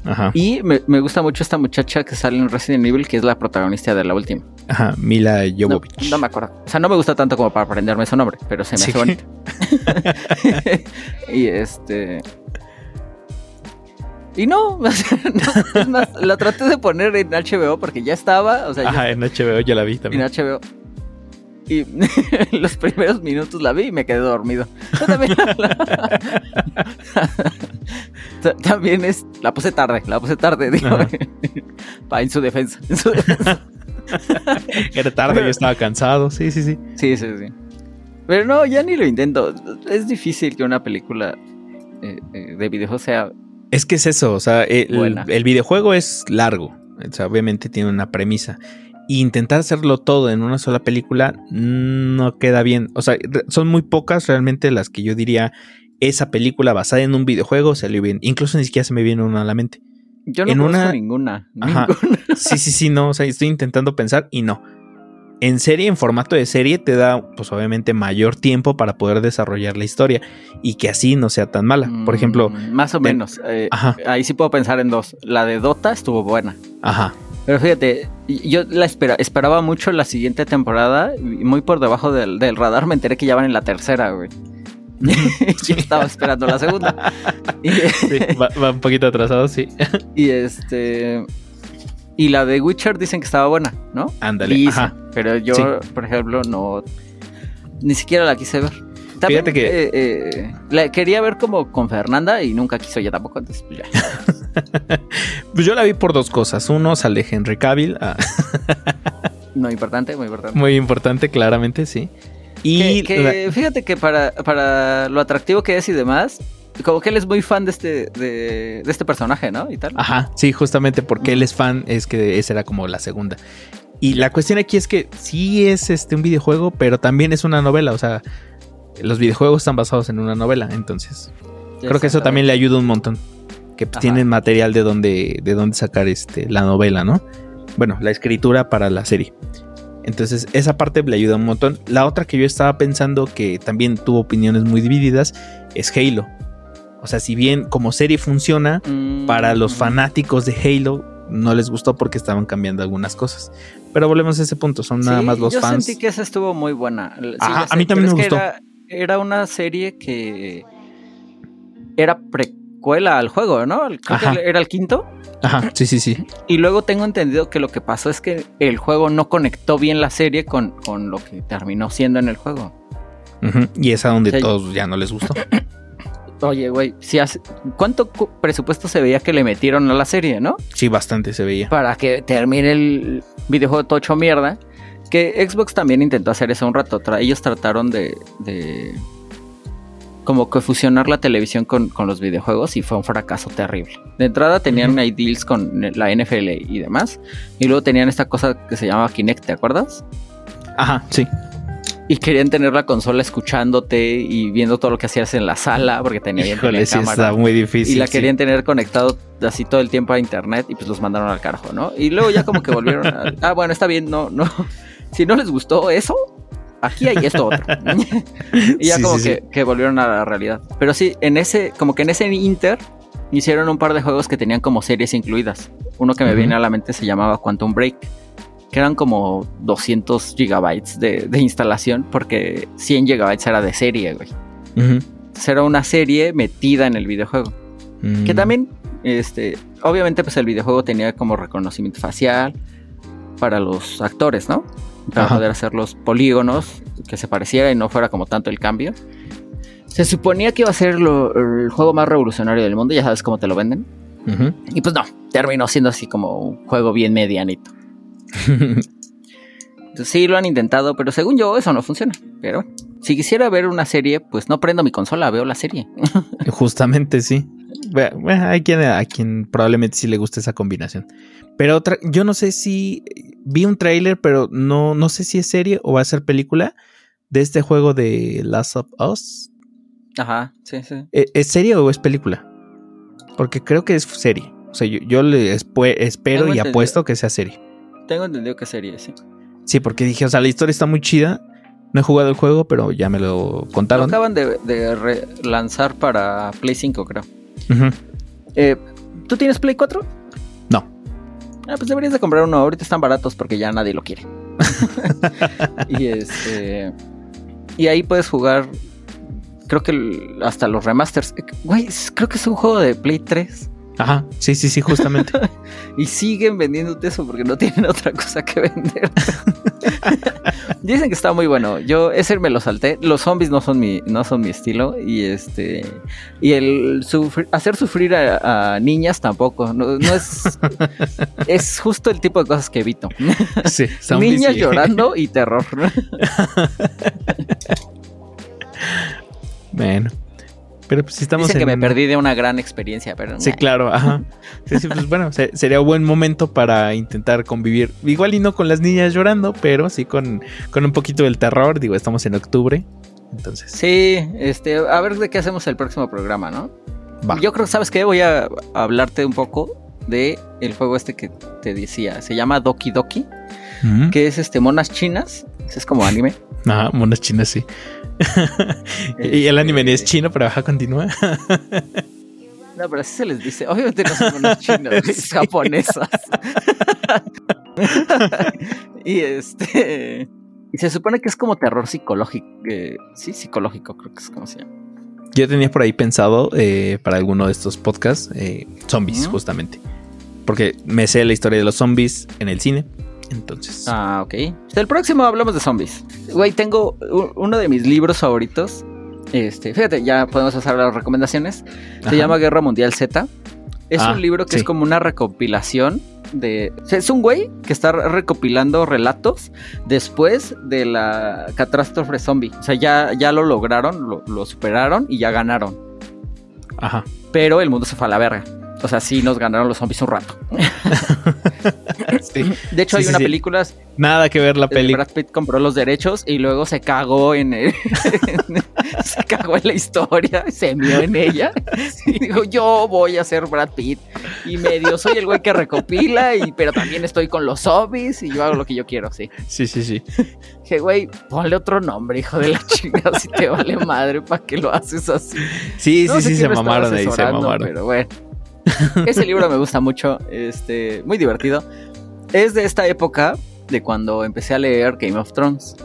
Ajá, Y me, me gusta mucho esta muchacha que sale en Resident Evil, que es la protagonista de la última. ajá, Mila Jovovich. no me acuerdo. O sea, no me gusta tanto como para aprenderme su nombre, pero se me Sí. hace bonito. y este... Y no, o sea, no, es más, la traté de poner en HBO porque ya estaba, o sea, ya Ajá, en HBO ya la vi en también. HBO. Y los primeros minutos la vi y me quedé dormido. Yo también, Ta- también es. La puse tarde, la puse tarde, digo. Pa, en su defensa. En su defensa. Era tarde, yo estaba cansado. Sí, sí, sí. Sí, sí, sí. Pero no, ya ni lo intento. Es difícil que una película eh, eh, de videojuegos sea. Es que es eso, o sea, el, el videojuego es largo. O sea, obviamente tiene una premisa. Y intentar hacerlo todo en una sola película no queda bien. O sea, son muy pocas realmente las que yo diría esa película basada en un videojuego salió bien. Incluso ni siquiera se me viene una a la mente. Yo no En conozco una- ninguna. Ajá. Ninguna. Sí, sí, sí, no. O sea, estoy intentando pensar y no. En serie, en formato de serie, te da, pues obviamente, mayor tiempo para poder desarrollar la historia y que así no sea tan mala. Por ejemplo, Mm, Más o de- menos. eh, ajá, ahí sí puedo pensar en dos. La de Dota estuvo buena. ajá, Pero fíjate, yo la espera, esperaba mucho la siguiente temporada y muy por debajo del, del radar me enteré que ya van en la tercera, güey. Yo estaba esperando la segunda. Y, Sí, va, va un poquito atrasado, sí. y este. Y la de Witcher dicen que estaba buena, ¿no? Ándale. Ajá. pero yo, Sí. por ejemplo, no. Ni siquiera la quise ver. También, Fíjate que- eh, eh, la quería ver como con Fernanda y nunca quiso ella tampoco. Entonces, pues ya. Pues yo la vi por dos cosas. Uno, sale Henry Cavill. ah, Muy importante, muy importante. muy importante, claramente, sí. Y que, que la- fíjate que para, para lo atractivo que es y demás, como que él es muy fan de este, de, de este personaje, ¿no? Y tal. Ajá, sí, justamente porque él es fan, es que esa era como la segunda. Y la cuestión aquí es que sí es este un videojuego, pero también es una novela. O sea, los videojuegos están basados en una novela. Entonces, creo que eso también le ayuda un montón. Que pues, tienen material de dónde, de dónde sacar este, la novela, ¿no? Bueno, la escritura para la serie. Entonces, esa parte le ayuda un montón. La otra que yo estaba pensando que también tuvo opiniones muy divididas es Halo. O sea, si bien como serie funciona, Mm, para los fanáticos de Halo no les gustó porque estaban cambiando algunas cosas. Pero volvemos a ese punto, son nada más los yo fans. sentí que esa estuvo muy buena. Sí, Ajá, ya sé, a mí también me gustó. Era, era una serie que era precuela al juego, ¿no? Creo Ajá. que era el quinto. Ajá, sí, sí, sí. Y luego tengo entendido que lo que pasó es que el juego no conectó bien la serie con, con lo que terminó siendo en el juego. Y es a donde Sí. todos ya no les gustó. Oye, güey, si hace- ¿cuánto cu- presupuesto se veía que le metieron a la serie, no? Sí, bastante se veía. Para que termine el videojuego tocho mierda. Que Xbox también intentó hacer eso un rato. Tra- ellos trataron de, de como que fusionar la televisión con, con los videojuegos y fue un fracaso terrible. De entrada tenían ahí deals con la NFL y demás. Y luego tenían esta cosa que se llamaba Kinect, ¿te acuerdas? Ajá, sí. Y querían tener la consola escuchándote y viendo todo lo que hacías en la sala porque tenía bien Híjole, sí cámara. está muy difícil. y la sí. querían tener conectado así todo el tiempo a internet y pues los mandaron al carajo, ¿no? Y luego ya como que volvieron a... Ah, bueno, está bien, no, no. Si no les gustó eso, aquí hay esto otro. y ya Sí, como sí, que, que volvieron a la realidad. Pero sí, en ese, como que en ese Inter hicieron un par de juegos que tenían como series incluidas. Uno que me Ujú. viene a la mente se llamaba Quantum Break. Que eran como 200 gigabytes de, de instalación porque 100 gigabytes era de serie, güey. Entonces era una serie metida en el videojuego. Que Mm. también, este, obviamente, pues el videojuego tenía como reconocimiento facial para los actores, ¿no? Para Ajá. poder hacer los polígonos que se pareciera y no fuera como tanto el cambio. Se suponía que iba a ser lo- el juego más revolucionario del mundo, ya sabes cómo te lo venden. Y pues no, terminó siendo así como un juego bien medianito. Entonces, sí, lo han intentado, pero según yo eso no funciona. Pero si quisiera ver una serie, pues no prendo mi consola, veo la serie. Justamente sí. Bueno, hay quien, a quien probablemente sí le guste esa combinación. Pero otra, yo no sé si vi un tráiler, pero no, no sé si es serie o va a ser película de este juego de Last of Us. Ajá, sí, sí. ¿E- ¿Es serie o es película? Porque creo que es serie. O sea, yo, yo le espero Tengo y apuesto que sea serie. Tengo entendido que serie, sí. Sí, porque dije, o sea, la historia está muy chida. No he jugado el juego, pero ya me lo Lo contaron. acaban de, de relanzar para Play 5, creo. Eh, ¿Tú tienes Play 4? No. Ah, pues deberías de comprar uno. Ahorita están baratos porque ya nadie lo quiere. y este. Y ahí puedes jugar. Creo que hasta los remasters. Eh, Güey, creo que es un juego de Play 3. Ajá, sí, sí, sí, justamente. Y siguen vendiéndote eso porque no tienen otra cosa que vender. Dicen que está muy bueno. Yo ese me lo salté. Los zombies no son mi, no son mi estilo. Y este. Y el hacer sufrir a, a niñas tampoco. No, no es. es justo el tipo de cosas que evito. sí, Niñas llorando y terror. Bueno. Pero pues si estamos Dicen que en- me perdí de una gran experiencia, pero. Sí, claro, ajá. Sí, sí, pues bueno, se- sería un buen momento para intentar convivir. Igual y no con las niñas llorando, pero sí con, con un poquito del terror. Digo, estamos en octubre. Entonces, Sí, este, a ver de qué hacemos el próximo programa, ¿no? va. Yo creo, ¿sabes qué? Voy a hablarte un poco de el juego este que te decía. Se llama Doki Doki, que es este monas chinas. Es como anime. Ajá, monas chinas, sí. y el anime ni es Este, chino, pero ajá, continúa. No, pero así se les dice. Obviamente no son monas chinas, es japonesas. y este. Y se supone que es como terror psicológico. eh, sí, psicológico, creo que es como se llama. Yo tenía por ahí pensado eh, para alguno de estos podcasts eh, zombies, justamente. Porque me sé la historia de los zombies en el cine. Entonces. Ah, ok. El próximo hablamos de zombies. Güey, tengo uno de mis libros favoritos. Este, fíjate, ya podemos pasar a las recomendaciones. Se Ajá. llama Guerra Mundial Z. Es Ah, un libro que sí. es como una recopilación de. o sea, es un güey que está recopilando relatos después de la catástrofe zombie. O sea, ya, ya lo lograron, lo, lo superaron y ya ganaron. Ajá. Pero el mundo se fue a la verga. O sea, sí nos ganaron los zombies un rato. Sí. De hecho, Sí, hay sí, una película Nada que ver la peli. Brad Pitt compró los derechos y luego se cagó en el- se cagó en la historia, se mió en ella. Y dijo, yo voy a ser Brad Pitt. Y medio soy el güey que recopila, y, pero también estoy con los zombies y yo hago lo que yo quiero, sí. Sí, sí, sí. Dije, güey, ponle otro nombre, hijo de la chingada, si te vale madre, ¿para qué lo haces así? Sí, No sí, sí, se mamaron ahí, se mamaron. Pero bueno. Ese libro me gusta mucho. Este, muy divertido. Es de esta época de cuando empecé a leer Game of Thrones.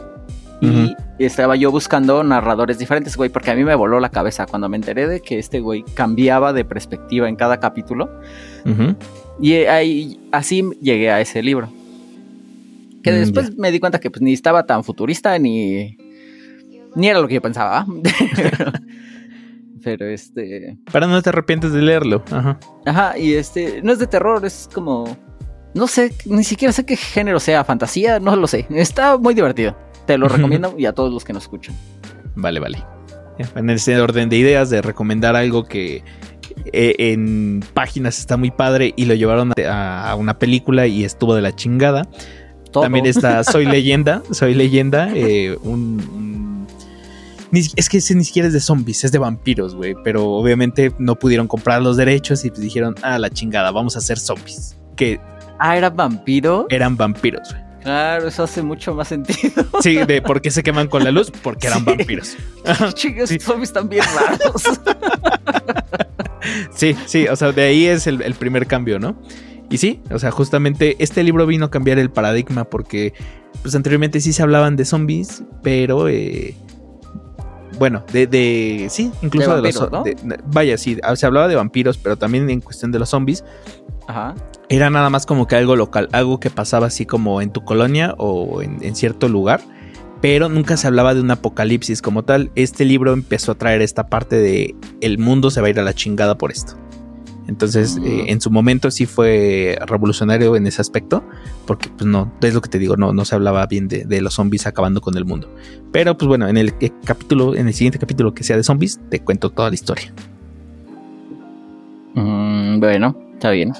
Y Ujú. estaba yo buscando narradores diferentes, güey, porque a mí me voló la cabeza cuando me enteré de que este güey cambiaba de perspectiva en cada capítulo. Ujú. Y ahí, así llegué a ese libro. Que Mm, después me di cuenta que pues, ni estaba tan futurista ni, ni era lo que yo pensaba. Pero este. Pero no te arrepientes de leerlo. Ajá. Ajá, y este. No es de terror, es como. No sé, ni siquiera sé qué género sea, fantasía, no lo sé. Está muy divertido. Te lo recomiendo y a todos los que nos escuchan. Vale, vale. En ese orden de ideas de recomendar algo que eh, en páginas está muy padre y lo llevaron a, una película y estuvo de la chingada. Todo. También está Soy Leyenda. Soy Leyenda. eh, un, es que ese ni siquiera es de zombies, es de vampiros, güey. Pero obviamente no pudieron comprar los derechos y pues dijeron, ah, la chingada, vamos a hacer zombies. Que Ah, era vampiro. eran vampiros, güey. Claro, eso hace mucho más sentido. Sí, de por qué se queman con la luz, porque eran Sí. vampiros. Chicos, Sí. zombies están bien raros. Sí, sí, o sea, de ahí es el, el primer cambio, ¿no? Y sí, o sea, justamente este libro vino a cambiar el paradigma porque, pues anteriormente sí se hablaban de zombies, pero, eh, bueno, de, de sí, incluso De de, los... vampiros, ¿no? de- vaya, sí, se hablaba de vampiros, pero también en cuestión de los zombies, Ajá. era nada más como que algo local, algo que pasaba así como en tu colonia o en, en cierto lugar, pero nunca se hablaba de un apocalipsis como tal. Este libro empezó a traer esta parte de el mundo se va a ir a la chingada por esto. Entonces, eh, en su momento sí fue revolucionario en ese aspecto, porque pues no, es lo que te digo, no, no se hablaba bien de, de los zombies acabando con el mundo. Pero pues bueno, en el eh, capítulo, en el siguiente capítulo que sea de zombies, te cuento toda la historia. Mm, bueno, está bien.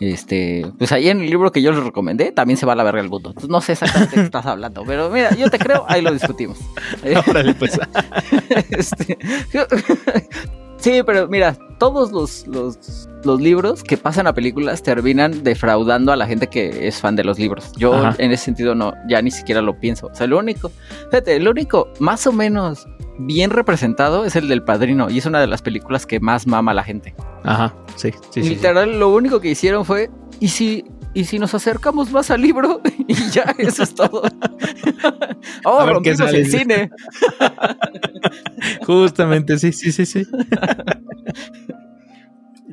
Este, pues ahí en el libro que yo les recomendé también se va a la verga el mundo. No sé exactamente de qué estás hablando, pero mira, yo te creo, ahí lo discutimos. Órale, pues. Este, sí, pero mira, todos los, los, los libros que pasan a películas terminan defraudando a la gente que es fan de los libros. Yo Ajá. en ese sentido no, ya ni siquiera lo pienso. O sea, lo único, fíjate, lo único más o menos bien representado es el del padrino y es una de las películas que más mama a la gente. Ajá, sí, sí, sí, sí. Literal, lo único que hicieron fue, ¿y si, y si nos acercamos más al libro? y ya, eso es todo. oh, rompimos el cine. Justamente, sí, sí, sí, sí.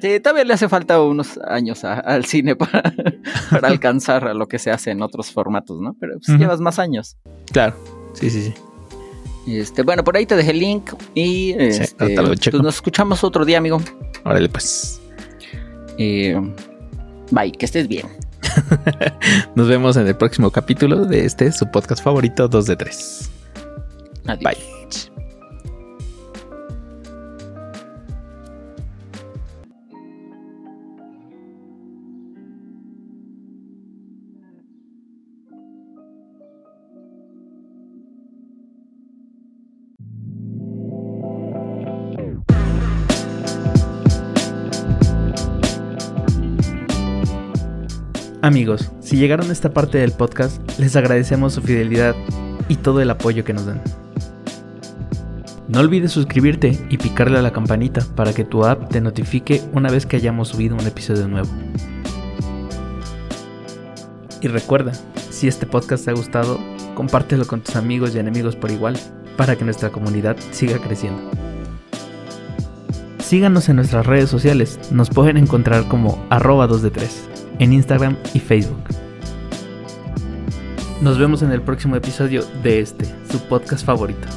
Sí, todavía le hace falta unos años a- al cine para, para alcanzar a lo que se hace en otros formatos, ¿no? Pero pues, llevas más años. Claro, sí, sí, sí. Este, bueno, por ahí te dejé el link y este, pues, nos escuchamos otro día, amigo. Órale, pues. Eh, bye, que estés bien. Nos vemos en el próximo capítulo de este, su podcast favorito, 2 de 3. Adiós. Bye. Amigos, si llegaron a esta parte del podcast, les agradecemos su fidelidad y todo el apoyo que nos dan. No olvides suscribirte y picarle a la campanita para que tu app te notifique una vez que hayamos subido un episodio nuevo. Y recuerda, si este podcast te ha gustado, compártelo con tus amigos y enemigos por igual para que nuestra comunidad siga creciendo. Síganos en nuestras redes sociales, nos pueden encontrar como arroba 2 de 3 en Instagram y Facebook. Nos vemos en el próximo episodio de este, su podcast favorito.